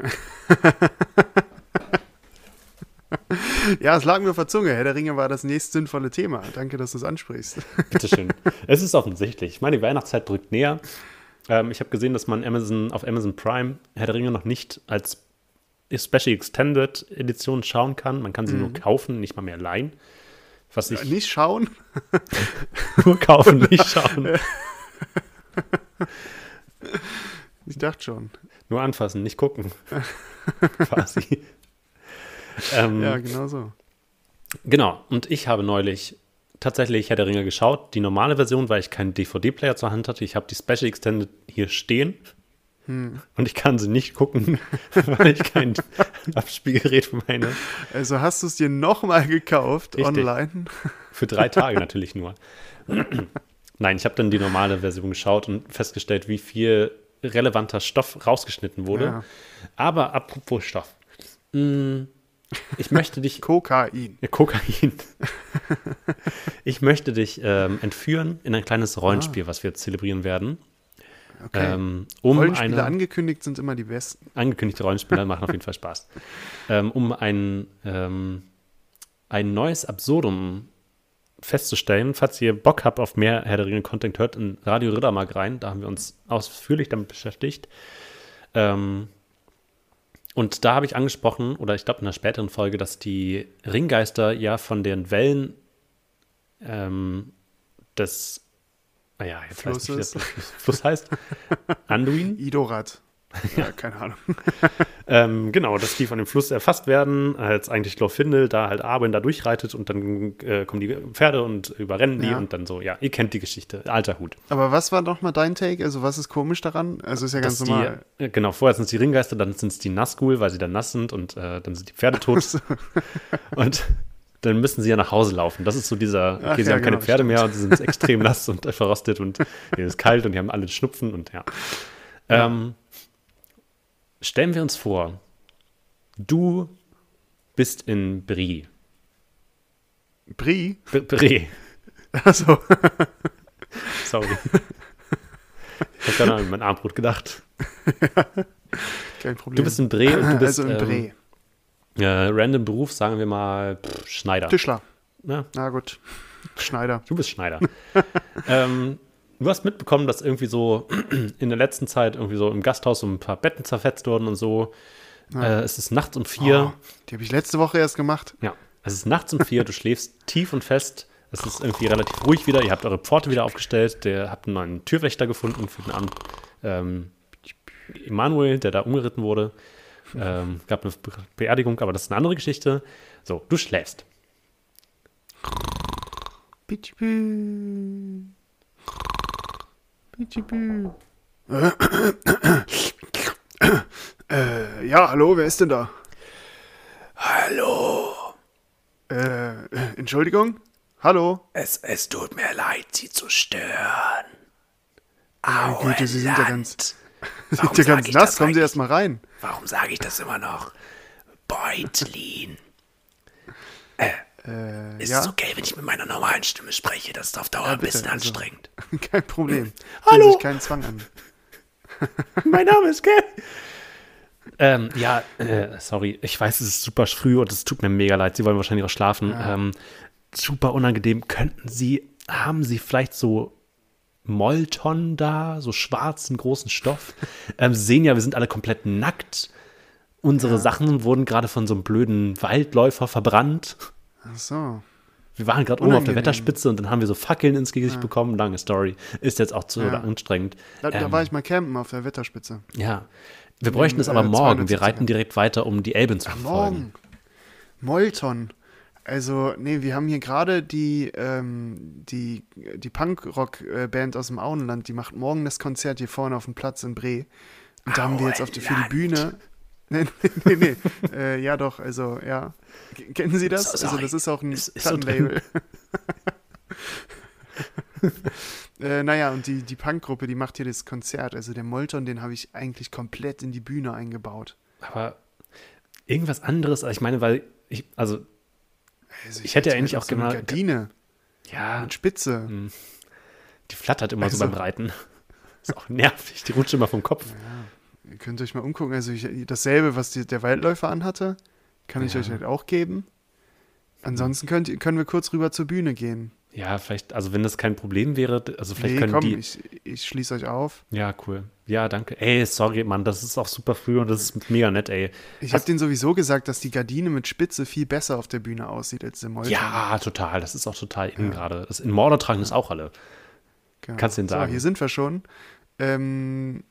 ja, es lag mir auf der Zunge. Herr der Ringe war das nächst sinnvolle Thema. Danke, dass du es ansprichst. <laughs> Bitteschön. Es ist offensichtlich. Ich meine, die Weihnachtszeit drückt näher. Ähm, ich habe gesehen, dass man Amazon, auf Amazon Prime Herr der Ringe noch nicht als Special Extended Edition schauen kann. Man kann sie mhm. nur kaufen, nicht mal mehr leihen. Was ich ja, nicht schauen? <laughs> nur kaufen, <laughs> nicht schauen. Ich dachte schon. Nur anfassen, nicht gucken. <laughs> Quasi. ähm, ja, genau so. Genau. Und ich habe neulich tatsächlich Herr der Ringe geschaut. Die normale Version, weil ich keinen DVD-Player zur Hand hatte. Ich habe die Special Extended hier stehen. Hm. Und ich kann sie nicht gucken, <laughs> weil ich kein Abspielgerät meine. Also hast du es dir nochmal gekauft Richtig. online? Für drei Tage natürlich nur. Nein, ich habe dann die normale Version geschaut und festgestellt, wie viel relevanter Stoff rausgeschnitten wurde. Ja. Aber apropos Stoff. Mm, Ich möchte dich <laughs> Kokain. Kokain. ich möchte dich ähm, entführen in ein kleines Rollenspiel, was wir zelebrieren werden. Okay. Ähm, um Rollenspiele eine angekündigt sind immer die besten. angekündigte Rollenspiele machen auf jeden Fall Spaß. <laughs> Ähm, um ein, ähm, ein neues Absurdum festzustellen, falls ihr Bock habt auf mehr Herr der Ringe-Content, hört in Radio Rittermark rein. Da haben wir uns ausführlich damit beschäftigt. Ähm, und da habe ich angesprochen, oder ich glaube in einer späteren Folge, dass die Ringgeister ja von den Wellen des, naja, jetzt weiß ich nicht, wie das Fluss heißt, Anduin, <laughs> Idorat. Ja, keine Ahnung. <laughs> ähm, genau, dass die von dem Fluss erfasst werden, als eigentlich Glorfindel da halt Arwen da durchreitet und dann äh, kommen die Pferde und überrennen die Ja. und dann so, ja, ihr kennt die Geschichte, alter Hut. Aber was war doch mal dein Take? Also, was ist komisch daran? Also, ist ja ganz Dass normal. Die, äh, genau, vorher sind es die Ringgeister, dann sind es die Nazgul, weil sie dann nass sind und äh, dann sind die Pferde tot. und dann müssen sie ja nach Hause laufen. Das ist so dieser, okay, Ach sie ja, haben keine genau, Pferde stimmt. mehr und sie sind extrem nass und verrostet und denen ist kalt und die haben alle Schnupfen und ja. Ähm, stellen wir uns vor, du bist in Brie. Brie? B Brie. Also, Sorry. Ich habe gerade an mein Armbrot gedacht. <laughs> kein Problem. Du bist in Bre und du bist also in ähm, Bre. Äh, random Beruf, sagen wir mal pff, Schneider. Tischler. Ja, Na gut. Schneider. du bist Schneider. <laughs> ähm, du hast mitbekommen, dass irgendwie so <clears throat> in der letzten Zeit irgendwie so im Gasthaus so ein paar Betten zerfetzt wurden und so. Äh, es ist nachts um vier. Oh, die habe ich letzte Woche erst gemacht. Ja, es ist nachts um vier. Du schläfst <laughs> tief und fest. Es ist irgendwie relativ ruhig wieder. Ihr habt eure Pforte wieder aufgestellt. Der habt einen neuen Türwächter gefunden für den Abend. Ähm, Emanuel, der da umgeritten wurde. Ähm, gab eine Be Beerdigung, aber das ist eine andere Geschichte. So, du schläfst. Pitschipü. Pitschipü. Äh, ja, hallo, wer ist denn da? Hallo, Äh, äh, Entschuldigung? Hallo? es, es tut mir leid, Sie zu stören. Meine Güte, Sie sind ja ganz, <laughs> Sind ja ganz nass. Kommen Sie eigentlich? erst mal rein. Warum sage ich das immer noch? Beutlin. Äh, Ist ja, es okay, wenn ich mit meiner normalen Stimme spreche? Das ist auf Dauer ein bitte, bisschen also. anstrengend. <laughs> kein Problem. Hallo? Fühlen sich keinen Zwang an. <laughs> mein Name ist Ken. Ähm, ja, äh, sorry, ich weiß, es ist super früh und es tut mir mega leid. Sie wollen wahrscheinlich auch schlafen. Ähm, super unangenehm. Könnten Sie, haben Sie vielleicht so Molton da, so schwarzen großen Stoff? ähm, Sie sehen ja, wir sind alle komplett nackt. Unsere Sachen wurden gerade von so einem blöden Waldläufer verbrannt. Ach so. Wir waren gerade oben auf der. Wetterspitze und dann haben wir so Fackeln ins Gesicht bekommen. Lange Story. Ist jetzt auch zu Ja. anstrengend. Da, da Ähm, war ich mal campen auf der Wetterspitze. ja. Wir bräuchten es äh, aber morgen. Wir 270er. reiten direkt weiter, um die Elben zu verfolgen. Morgen. Molton. Also, nee, wir haben hier gerade die, ähm, die, die Punkrock-Band aus dem Auenland, die macht morgen das Konzert hier vorne auf dem Platz in Bre. Und da haben wir jetzt auf die, für die. Bühne. <laughs> Nee, nee, nee. nee. äh, ja, doch, also, ja. Kennen Sie das? So, also, das ist auch ein Ist- ist so Plattenlabel. <laughs> äh, naja, und die, die Punkgruppe, die macht hier das Konzert. Also, der Molton, den habe ich eigentlich komplett in die Bühne eingebaut. Aber irgendwas anderes, ich meine, weil ich, also, Also, Ich hätte ja eigentlich auch so eine Gardine ja, mit Spitze. die flattert immer so Also- beim Reiten. <laughs> Ist auch nervig, die rutscht immer vom Kopf. Ihr könnt euch mal umgucken. Also ich, dasselbe, was die, der Waldläufer anhatte, kann ich Ja. euch halt auch geben. Ansonsten könnt, können wir kurz rüber zur Bühne gehen. Ja, vielleicht, also wenn das kein Problem wäre, also vielleicht nee, können komm, die. ich, ich schließe euch auf. ja, cool. Ja, danke. Ey, sorry, Mann, das ist auch super früh und das ist mega nett, ey. Ich habe denen sowieso gesagt, dass die Gardine mit Spitze viel besser auf der Bühne aussieht als der Molton. Ja, total. Das ist auch total in gerade. Das in Mordor tragen das auch alle. genau. kannst du denen So, sagen. hier sind wir schon. Ähm,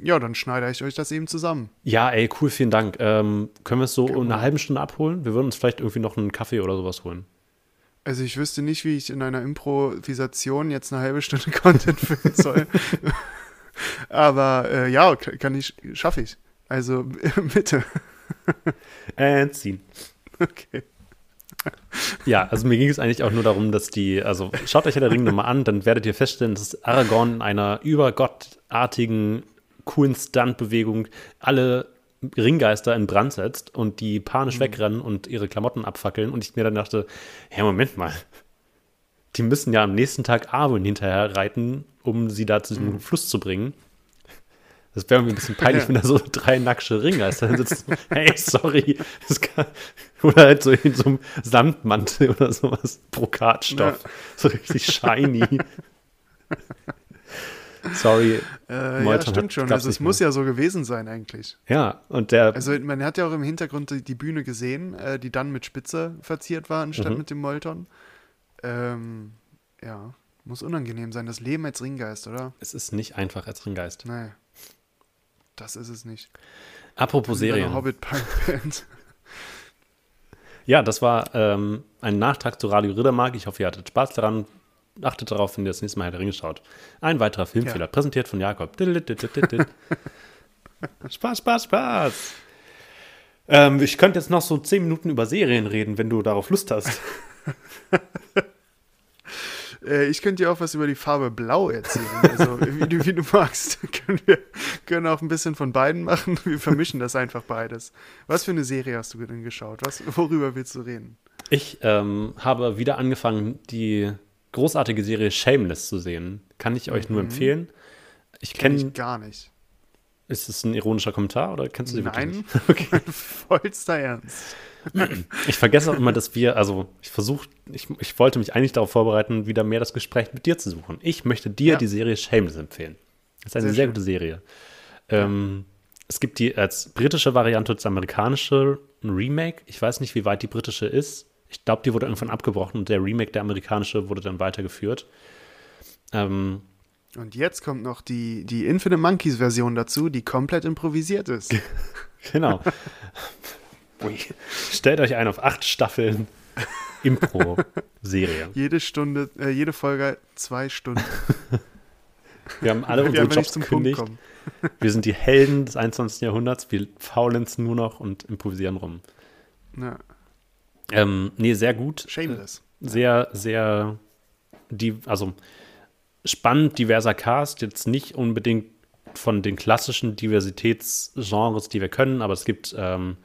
ja, dann schneide ich euch das eben zusammen. Ja, ey, cool, vielen Dank. Ähm, können wir es so in Problem. einer halben Stunde abholen? Wir würden uns vielleicht irgendwie noch einen Kaffee oder sowas holen. Also ich wüsste nicht, wie ich in einer Improvisation jetzt eine halbe Stunde <laughs> Content füllen soll. <laughs> Aber äh, ja, kann ich, schaffe ich. Also <laughs> bitte. And scene. Okay. Ja, also mir ging es eigentlich auch nur darum, dass die, also schaut euch ja der Ring nochmal an, dann werdet ihr feststellen, dass Aragorn in einer übergottartigen, coolen Stuntbewegung alle Ringgeister in Brand setzt und die panisch wegrennen und ihre Klamotten abfackeln und ich mir dann dachte, hey, Moment mal, die müssen ja am nächsten Tag Arwen hinterher reiten, um sie da zu diesem Fluss zu bringen. Das wäre irgendwie ein bisschen peinlich, Ja. <laughs> wenn da so drei nackische Ringgeister sitzen. Hey, sorry. Kann, oder halt so in so einem Samtmantel oder sowas. Brokatstoff. So richtig shiny. <laughs> sorry. Äh, ja, stimmt hat- schon. Also es muss ja so gewesen sein eigentlich. Ja, und der. Also man hat ja auch im Hintergrund die, die Bühne gesehen, äh, die dann mit Spitze verziert war, anstatt Mhm. mit dem Molton. Ähm, ja, muss unangenehm sein. Das Leben als Ringgeist, oder? es ist nicht einfach als Ringgeist. Nee. Das ist es nicht. Apropos Lieber eine Serien. Hobbit-Punk-Band. Ja, das war ähm, ein Nachtrag zu Radio Riddermark. Ich hoffe, ihr hattet Spaß daran. Achtet darauf, wenn ihr das nächste Mal Herr der Ringe schaut. Ein weiterer Filmfehler, Ja. präsentiert von Jakob. <laughs> Spaß, Spaß, Spaß. Ähm, ich könnte jetzt noch so zehn Minuten über Serien reden, wenn du darauf Lust hast. <laughs> Äh, ich könnte dir auch was über die Farbe Blau erzählen. Also, <laughs> wie du, wie du magst. können wir können auch ein bisschen von beiden machen. Wir vermischen das einfach beides. Was für eine Serie hast du denn geschaut? Was, worüber willst du reden? Ich ähm, habe wieder angefangen, die großartige Serie Shameless zu sehen. Kann ich euch nur empfehlen. Ich Kenn kenne. ich gar nicht. Ist es ein ironischer Kommentar oder kennst du sie wirklich Nein, nicht? <laughs> Okay. <laughs> vollster Ernst. <clears throat> Ich vergesse auch immer, dass wir, also ich versuche, ich, ich wollte mich eigentlich darauf vorbereiten, wieder mehr das Gespräch mit dir zu suchen. Ich möchte dir Ja. die Serie Shameless empfehlen. Das ist eine Sehr sehr, gute Serie. Ähm, es gibt die als britische Variante das amerikanische Remake. Ich weiß nicht, wie weit die britische ist. Ich glaube, die wurde irgendwann abgebrochen und der Remake, der amerikanische, wurde dann weitergeführt. Ähm, Und jetzt kommt noch die, die Infinite Monkeys Version dazu, die komplett improvisiert ist. <laughs> genau. Stellt euch ein auf acht Staffeln Impro-Serie. <laughs> jede Stunde, äh, jede Folge zwei Stunden. <laughs> Wir haben alle unsere Jobs gekündigt. Wir sind die Helden des 21. Jahrhunderts. Wir faulenzen nur noch und improvisieren rum. Ja, Ähm, nee, sehr gut. shameless. Sehr, sehr, die, also spannend, diverser Cast. Jetzt nicht unbedingt von den klassischen Diversitätsgenres, die wir können, aber es gibt ähm,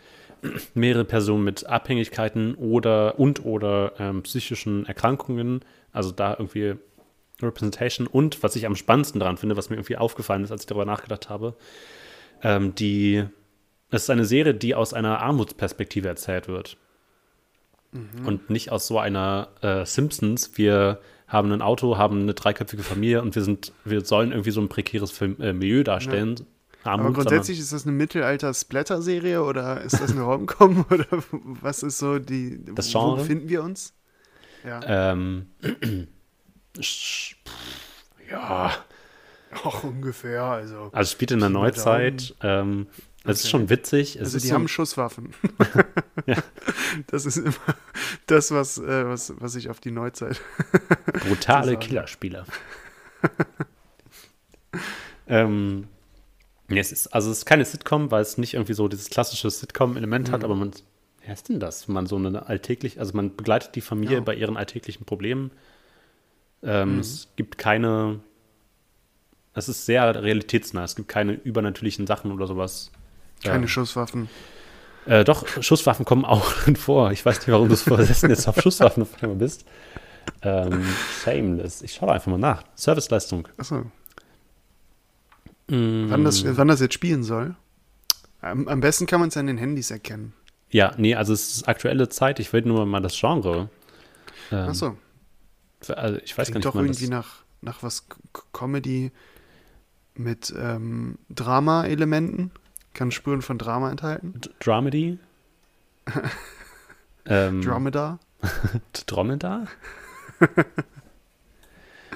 <clears throat> mehrere Personen mit Abhängigkeiten oder und oder ähm, psychischen Erkrankungen. Also da irgendwie Representation und was ich am spannendsten daran finde, was mir irgendwie aufgefallen ist, als ich darüber nachgedacht habe, ähm, die es ist eine Serie, die aus einer Armutsperspektive erzählt wird. Und nicht aus so einer äh, Simpsons, wir haben ein Auto, haben eine dreiköpfige Familie und wir sind, wir sollen irgendwie so ein prekäres Film, äh, Milieu darstellen. Armut, Aber grundsätzlich ist das eine Mittelalter-Splatter-Serie oder ist das eine Rom-Com <laughs> oder was ist so die. Das Wo Genre? befinden wir uns? Ja. ähm, <clears throat> ja, Auch ungefähr, also. also spielt in der Neuzeit. Ähm, ist Okay. schon witzig. Es Also ist die so, haben Schusswaffen. <laughs> Ja. Das ist immer das, was, äh, was, was ich auf die Neuzeit. <laughs> brutale. Killerspieler. <laughs> ähm, nee, es ist, also es ist keine Sitcom, weil es nicht irgendwie so dieses klassische Sitcom-Element Mhm. hat, aber man, wer ist denn das? Man so eine alltäglich, also man begleitet die Familie Ja. bei ihren alltäglichen Problemen. Ähm, Mhm. Es gibt keine, es ist sehr realitätsnah, es gibt keine übernatürlichen Sachen oder sowas. Keine Ähm, Schusswaffen. äh, doch, Schusswaffen kommen auch <laughs> vor. Ich weiß nicht, warum du versessen jetzt auf Schusswaffen auf einmal bist. Ähm, shameless. Ich schaue einfach mal nach. Serviceleistung. Achso. Mm, Wann das, wann das jetzt spielen soll? Am, am besten kann man es an den Handys erkennen. Ja, nee, also es ist aktuelle Zeit. Ich will nur mal das Genre. Ähm, Achso. Also ich weiß Klingt gar doch nicht, irgendwie mal nach, nach was Comedy mit ähm, Drama-Elementen. Kann Spuren von Drama enthalten. das Dramedy. <laughs> ähm, Dromedar. <laughs> Dromedar? <laughs>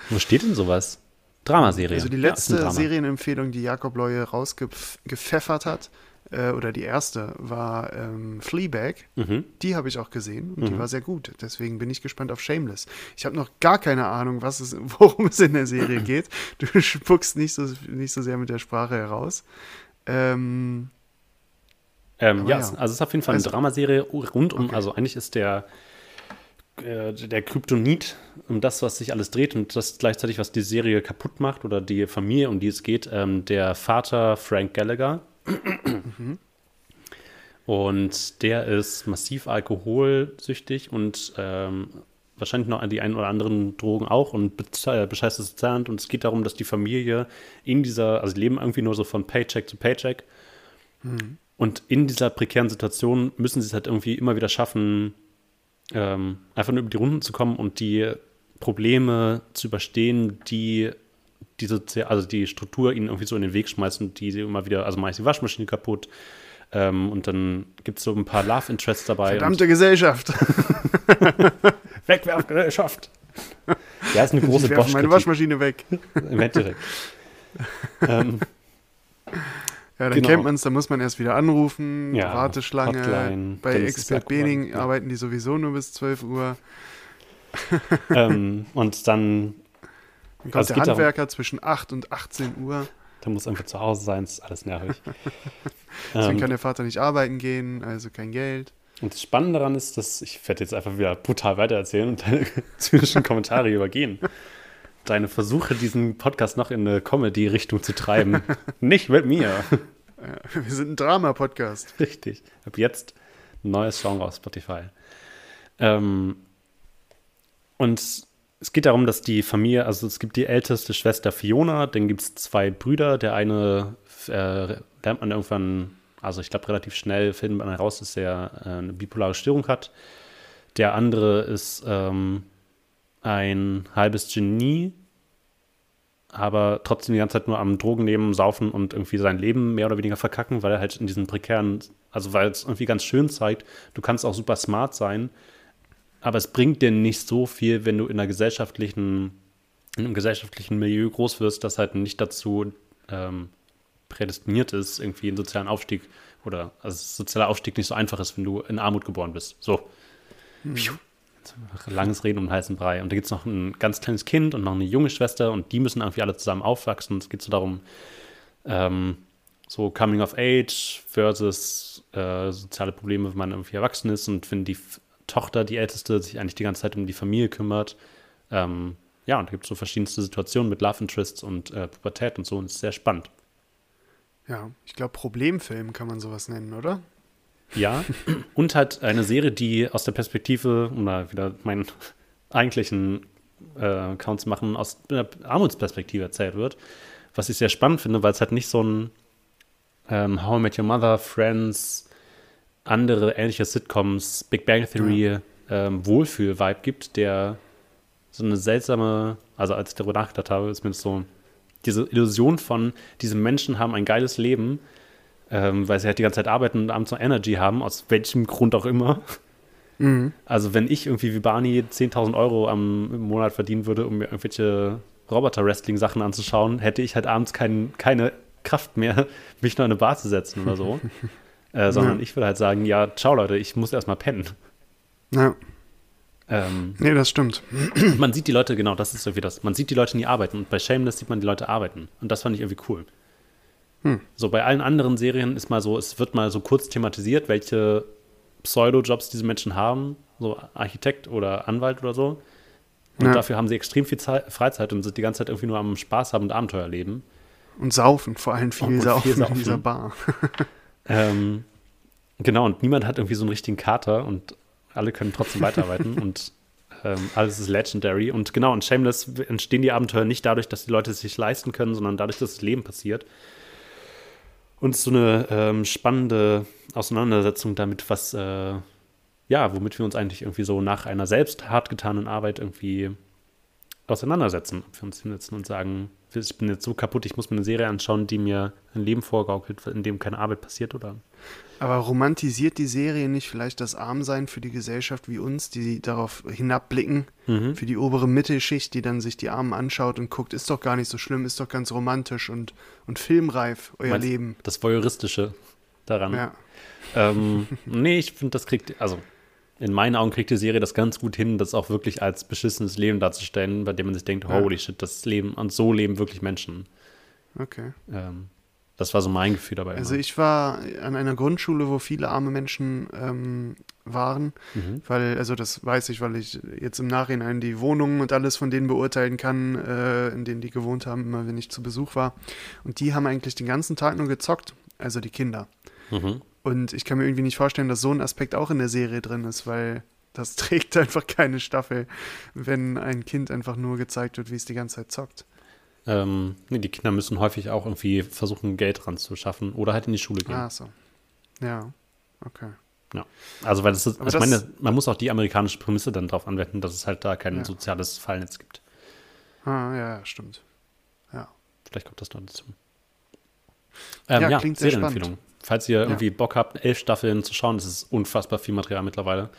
Wo steht denn sowas? Dramaserie. Also die Ja, letzte Drama. Serienempfehlung, die Jakob Leue rausgepfeffert hat, äh, oder die erste war ähm, Fleabag. Mhm. Die habe ich auch gesehen und die war sehr gut. Deswegen bin ich gespannt auf Shameless. Ich habe noch gar keine Ahnung, was es, worum es in der Serie geht. Du spuckst nicht so, nicht so sehr mit der Sprache heraus. Ähm, Ähm, ja, ja. es- also es ist auf jeden Fall eine Also- Dramaserie rund um, Okay. also eigentlich ist der äh, der Kryptonit um das, was sich alles dreht und das gleichzeitig, was die Serie kaputt macht oder die Familie, um die es geht, ähm, der Vater Frank Gallagher. Und der ist massiv alkoholsüchtig und ähm, wahrscheinlich noch die ein oder anderen Drogen auch und beze- bescheißt das Sozialamt. Und es geht darum, dass die Familie in dieser, also die leben irgendwie nur so von Paycheck zu Paycheck. Und in dieser prekären Situation müssen sie es halt irgendwie immer wieder schaffen, ähm, einfach nur über die Runden zu kommen und die Probleme zu überstehen, die die, Sozi- also die Struktur ihnen irgendwie so in den Weg schmeißt und die sie immer wieder, also mal ist die Waschmaschine kaputt ähm, und dann gibt es so ein paar Love Interests dabei. verdammte Gesellschaft. <laughs> Wegwerfgesellschaft. Ja, ist eine große ich werfe meine Waschmaschine weg. im Endeffekt. ähm, Ja, dann Genau. kennt man es, da muss man erst wieder anrufen, Ja, Warteschlange. Hotline, Bei Expert Bening ja. arbeiten die sowieso nur bis 12 Uhr. ähm, und dann, Dann kommt Also der geht darum- Handwerker zwischen 8 und 18 Uhr. dann muss einfach zu Hause sein, ist alles nervig. <laughs> Deswegen ähm, kann der Vater nicht arbeiten gehen, also kein Geld. Und das Spannende daran ist, dass ich werde jetzt einfach wieder brutal weitererzählen und deine <laughs> zynischen Kommentare übergehen. Deine Versuche, diesen Podcast noch in eine Comedy-Richtung zu treiben. <laughs> Nicht mit mir. Wir sind ein Drama-Podcast. Richtig. Ab jetzt ein neues Genre auf Spotify. Ähm, und es geht darum, dass die Familie, also es gibt die älteste Schwester Fiona, dann gibt es zwei Brüder. Der eine äh, lernt man irgendwann, also ich glaube relativ schnell findet man heraus, dass er äh, eine bipolare Störung hat. Der andere ist ähm, ein halbes Genie, aber trotzdem die ganze Zeit nur am Drogen nehmen, saufen und irgendwie sein Leben mehr oder weniger verkacken, weil er halt in diesen prekären, also weil es irgendwie ganz schön zeigt, du kannst auch super smart sein, aber es bringt dir nicht so viel, wenn du in einer gesellschaftlichen, in einem gesellschaftlichen Milieu groß wirst, das halt nicht dazu ähm, prädestiniert ist, irgendwie einen sozialen Aufstieg oder also sozialer Aufstieg nicht so einfach ist, wenn du in Armut geboren bist. So. Pfiuh. Langes Reden um den heißen Brei. Und da gibt es noch ein ganz kleines Kind und noch eine junge Schwester und die müssen irgendwie alle zusammen aufwachsen. Es geht so darum, ähm, so Coming of Age versus äh, soziale Probleme, wenn man irgendwie erwachsen ist und wenn die Tochter, die älteste, sich eigentlich die ganze Zeit um die Familie kümmert. Ähm, ja, und da gibt es so verschiedenste Situationen mit Love Interests und äh, Pubertät und so und es ist sehr spannend. Ja, ich glaube, Problemfilm kann man sowas nennen, oder? Ja, und halt eine Serie, die aus der Perspektive, um da wieder meinen eigentlichen äh, Accounts zu machen, aus der Armutsperspektive erzählt wird. Was ich sehr spannend finde, weil es halt nicht so ein ähm, How I Met Your Mother, Friends, andere ähnliche Sitcoms, Big Bang Theory, ähm, Wohlfühl-Vibe gibt, der so eine seltsame, also als ich darüber nachgedacht habe, ist mir das so diese Illusion von, diese Menschen haben ein geiles Leben, ähm, weil sie halt die ganze Zeit arbeiten und abends noch Energy haben, aus welchem Grund auch immer. Also wenn ich irgendwie wie Barney 10.000 Euro am Monat verdienen würde, um mir irgendwelche Roboter-Wrestling-Sachen anzuschauen, hätte ich halt abends kein, keine Kraft mehr, <laughs> mich noch in eine Bar zu setzen oder so. <laughs> äh, sondern Ja. ich würde halt sagen, ja, ciao Leute, ich muss erstmal pennen. Ja, Ähm, nee, das stimmt. man sieht die Leute, genau, das ist irgendwie das. Man sieht die Leute nie arbeiten. Und bei Shameless sieht man die Leute arbeiten. Und das fand ich irgendwie cool. So, bei allen anderen Serien ist mal so, es wird mal so kurz thematisiert, welche Pseudo-Jobs diese Menschen haben. So Architekt oder Anwalt oder so. Und Ja. dafür haben sie extrem viel Zei- Freizeit und sind die ganze Zeit irgendwie nur am Spaß haben und Abenteuer leben. Und saufen, vor allem viel, Und saufen, viel in saufen. dieser Bar. <laughs> Ähm, genau, und niemand hat irgendwie so einen richtigen Kater und alle können trotzdem weiterarbeiten <laughs> und ähm, alles ist legendary. Und genau, in Shameless entstehen die Abenteuer nicht dadurch, dass die Leute es sich leisten können, sondern dadurch, dass das Leben passiert. Und so eine ähm, spannende Auseinandersetzung damit, was, äh, ja, womit wir uns eigentlich irgendwie so nach einer selbst hart getanen Arbeit irgendwie auseinandersetzen. Ob wir uns hinsetzen und sagen, ich bin jetzt so kaputt, ich muss mir eine Serie anschauen, die mir ein Leben vorgaukelt, in dem keine Arbeit passiert oder. Aber romantisiert die Serie nicht vielleicht das Armsein für die Gesellschaft wie uns, die darauf hinabblicken, Mhm. für die obere Mittelschicht, die dann sich die Armen anschaut und guckt, ist doch gar nicht so schlimm, ist doch ganz romantisch und, und filmreif, euer Meinst- Leben. Das Voyeuristische. daran. Ja. Ähm, nee, ich finde, das kriegt, also in meinen Augen kriegt die Serie das ganz gut hin, das auch wirklich als beschissenes Leben darzustellen, bei dem man sich denkt, Ja. holy shit, das Leben, und so leben wirklich Menschen. Okay. Ähm, das war so mein Gefühl dabei. Also immer. ich war an einer Grundschule, wo viele arme Menschen ähm, waren, Mhm. weil, also das weiß ich, weil ich jetzt im Nachhinein die Wohnungen und alles von denen beurteilen kann, äh, in denen die gewohnt haben, immer wenn ich zu Besuch war. Und die haben eigentlich den ganzen Tag nur gezockt, also die Kinder. Mhm. Und ich kann mir irgendwie nicht vorstellen, dass so ein Aspekt auch in der Serie drin ist, weil das <laughs> trägt einfach keine Staffel, wenn ein Kind einfach nur gezeigt wird, wie es die ganze Zeit zockt. Ähm, nee, die Kinder müssen häufig auch irgendwie versuchen, Geld ranzuschaffen oder halt in die Schule gehen. Ah, so. Ja, okay. Also, weil das ist, Aber ich das- meine, man muss auch die amerikanische Prämisse dann darauf anwenden, dass es halt da kein Ja. soziales Fallnetz gibt. Ah, ja, ja, stimmt. Vielleicht kommt das noch dazu. Ähm, Ja, ja, klingt sehr Serienempfehlung. Falls ihr irgendwie Bock habt, elf Staffeln zu schauen, das ist unfassbar viel Material mittlerweile.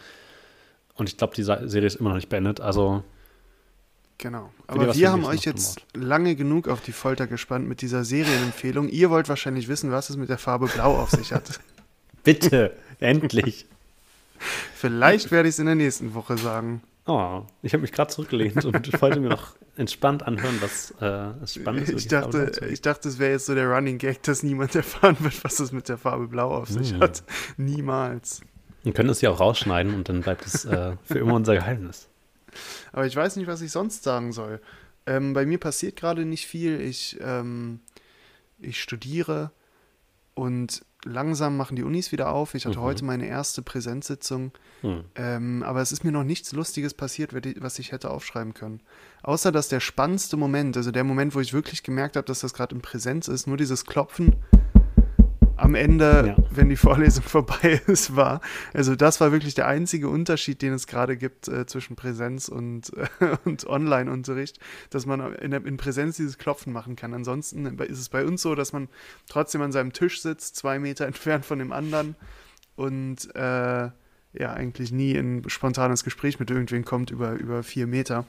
Und ich glaube, die Serie ist immer noch nicht beendet. Also, Genau. Aber wir haben euch jetzt lange genug auf die Folter gespannt mit dieser Serienempfehlung. Ihr wollt wahrscheinlich wissen, was es mit der Farbe Blau auf sich hat. <laughs> bitte, endlich. <laughs> Vielleicht werde ich es in der nächsten Woche sagen. Oh, ich habe mich gerade zurückgelehnt und wollte mir noch entspannt anhören, was äh, es Spannendes über Ich dachte, ich dachte, es wäre jetzt so der Running Gag, dass niemand erfahren wird, was es mit der Farbe Blau auf sich Hm. hat. Niemals. Wir können es ja auch rausschneiden und dann bleibt es äh, für immer unser Geheimnis. Aber ich weiß nicht, was ich sonst sagen soll. Ähm, bei mir passiert gerade nicht viel. Ich, ähm, ich studiere und langsam machen die Unis wieder auf. Ich hatte Mhm. heute meine erste Präsenzsitzung. Hm. Ähm, aber es ist mir noch nichts Lustiges passiert, was ich hätte aufschreiben können. Außer dass der spannendste Moment, also der Moment, wo ich wirklich gemerkt habe, dass das gerade in Präsenz ist, nur dieses Klopfen am Ende, Ja. wenn die Vorlesung <laughs> vorbei ist, war. Also das war wirklich der einzige Unterschied, den es gerade gibt äh, zwischen Präsenz und, äh, <laughs> und Online-Unterricht, dass man in, der- in Präsenz dieses Klopfen machen kann. Ansonsten ist es bei uns so, dass man trotzdem an seinem Tisch sitzt, zwei Meter <laughs> entfernt von dem anderen und äh, ja, eigentlich nie in spontanes Gespräch mit irgendwen kommt über, über vier Meter.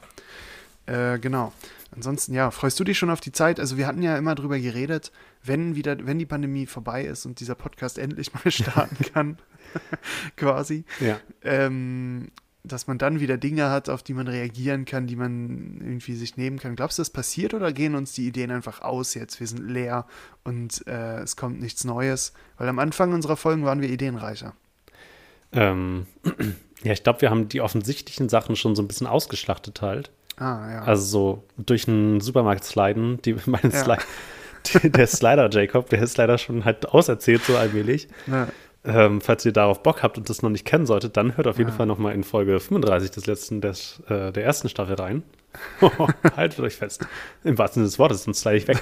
Äh, genau. Ansonsten, ja, freust du dich schon auf die Zeit? Also wir hatten ja immer drüber geredet, wenn wieder, wenn die Pandemie vorbei ist und dieser Podcast <laughs> endlich mal starten kann, <laughs> quasi, Ja. ähm, dass man dann wieder Dinge hat, auf die man reagieren kann, die man irgendwie sich nehmen kann. Glaubst du, das passiert oder gehen uns die Ideen einfach aus jetzt? Wir sind leer und äh, es kommt nichts Neues. Weil am Anfang unserer Folgen waren wir ideenreicher. Ähm, <clears throat> ja, ich glaube, wir haben die offensichtlichen Sachen schon so ein bisschen ausgeschlachtet halt. Ah, ja. Also so durch einen Supermarkt sliden, die, <laughs> meine Ja. Sli die, der Slider Jacob, der ist leider schon halt auserzählt so allmählich. ja. Ähm, falls ihr darauf Bock habt und das noch nicht kennen solltet, dann hört auf jeden Ja. Fall noch mal in Folge 35 des letzten des, äh, der ersten Staffel rein. <laughs> Haltet euch fest. Im wahrsten Sinne des Wortes, sonst slide ich weg.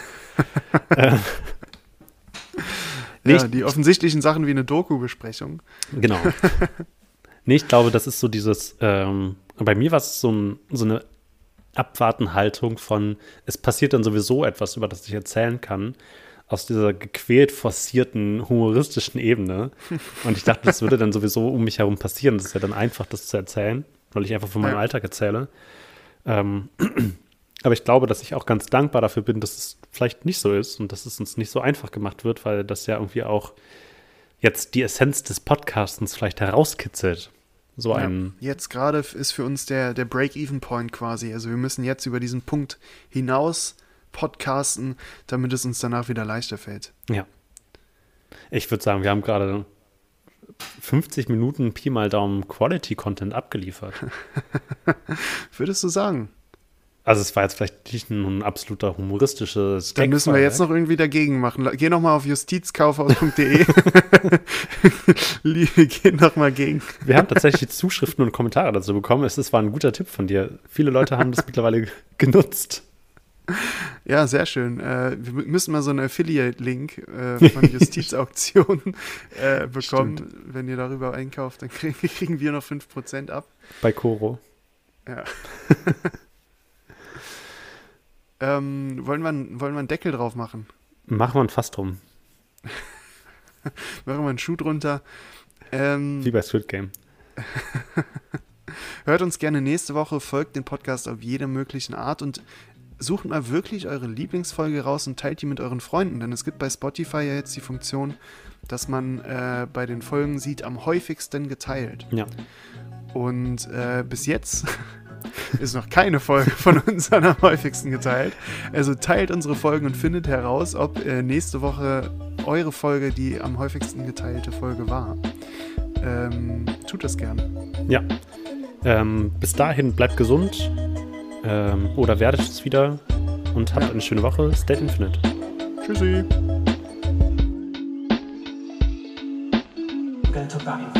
nee, <laughs> ja, ich- die offensichtlichen Sachen wie eine Doku-Besprechung. Genau. nee, ich glaube, das ist so dieses, ähm, bei mir war es so, ein, so eine Abwartenhaltung von, es passiert dann sowieso etwas, über das ich erzählen kann, aus dieser gequält forcierten, humoristischen Ebene. Und ich dachte, das würde dann sowieso um mich herum passieren. Das ist ja dann einfach, das zu erzählen, weil ich einfach von meinem. Alltag erzähle. Ähm, aber ich glaube, dass ich auch ganz dankbar dafür bin, dass es vielleicht nicht so ist und dass es uns nicht so einfach gemacht wird, weil das ja irgendwie auch jetzt die Essenz des Podcastens vielleicht herauskitzelt. So ein, Ja, jetzt gerade ist für uns der, der Break-Even-Point quasi. Also wir müssen jetzt über diesen Punkt hinaus podcasten, damit es uns danach wieder leichter fällt. ja. Ich würde sagen, wir haben gerade 50 Minuten Pi mal Daumen Quality-Content abgeliefert. <laughs> Würdest du sagen? Also es war jetzt vielleicht nicht ein absoluter humoristisches Dann müssen wir jetzt noch irgendwie dagegen machen. Geh noch mal auf justizkaufhaus.de. Liebe, <laughs> geh noch mal gegen. Wir haben tatsächlich Zuschriften und Kommentare dazu bekommen. Es es war ein guter Tipp von dir. Viele Leute haben das mittlerweile <laughs> genutzt. Ja, sehr schön. Äh, wir mü- müssen mal so einen Affiliate-Link äh, von <laughs> Justizauktionen äh, bekommen. Wenn ihr darüber einkauft, dann kriegen, kriegen wir noch 5% ab. Bei Coro. Ja. Ähm, wollen, wir, einen- wollen wir einen Deckel drauf machen? Machen wir ein Fass drum. <laughs> Machen wir einen Schuh drunter. Ähm, Wie bei Squid Game. <laughs> hört uns gerne nächste Woche, folgt den Podcast auf jede möglichen Art und sucht mal wirklich eure Lieblingsfolge raus und teilt die mit euren Freunden, denn es gibt bei Spotify ja jetzt die Funktion, dass man äh, bei den Folgen sieht, am häufigsten geteilt. Ja. Und äh, bis jetzt ist noch keine Folge von uns am häufigsten geteilt. Also teilt unsere Folgen und findet heraus, ob äh, nächste Woche eure Folge die am häufigsten geteilte Folge war. Ähm, tut das gerne. Ja. Ähm, bis dahin bleibt gesund ähm, oder werdet es wieder und habt Ja. eine schöne Woche. Stay Infinite. Tschüssi. Going to.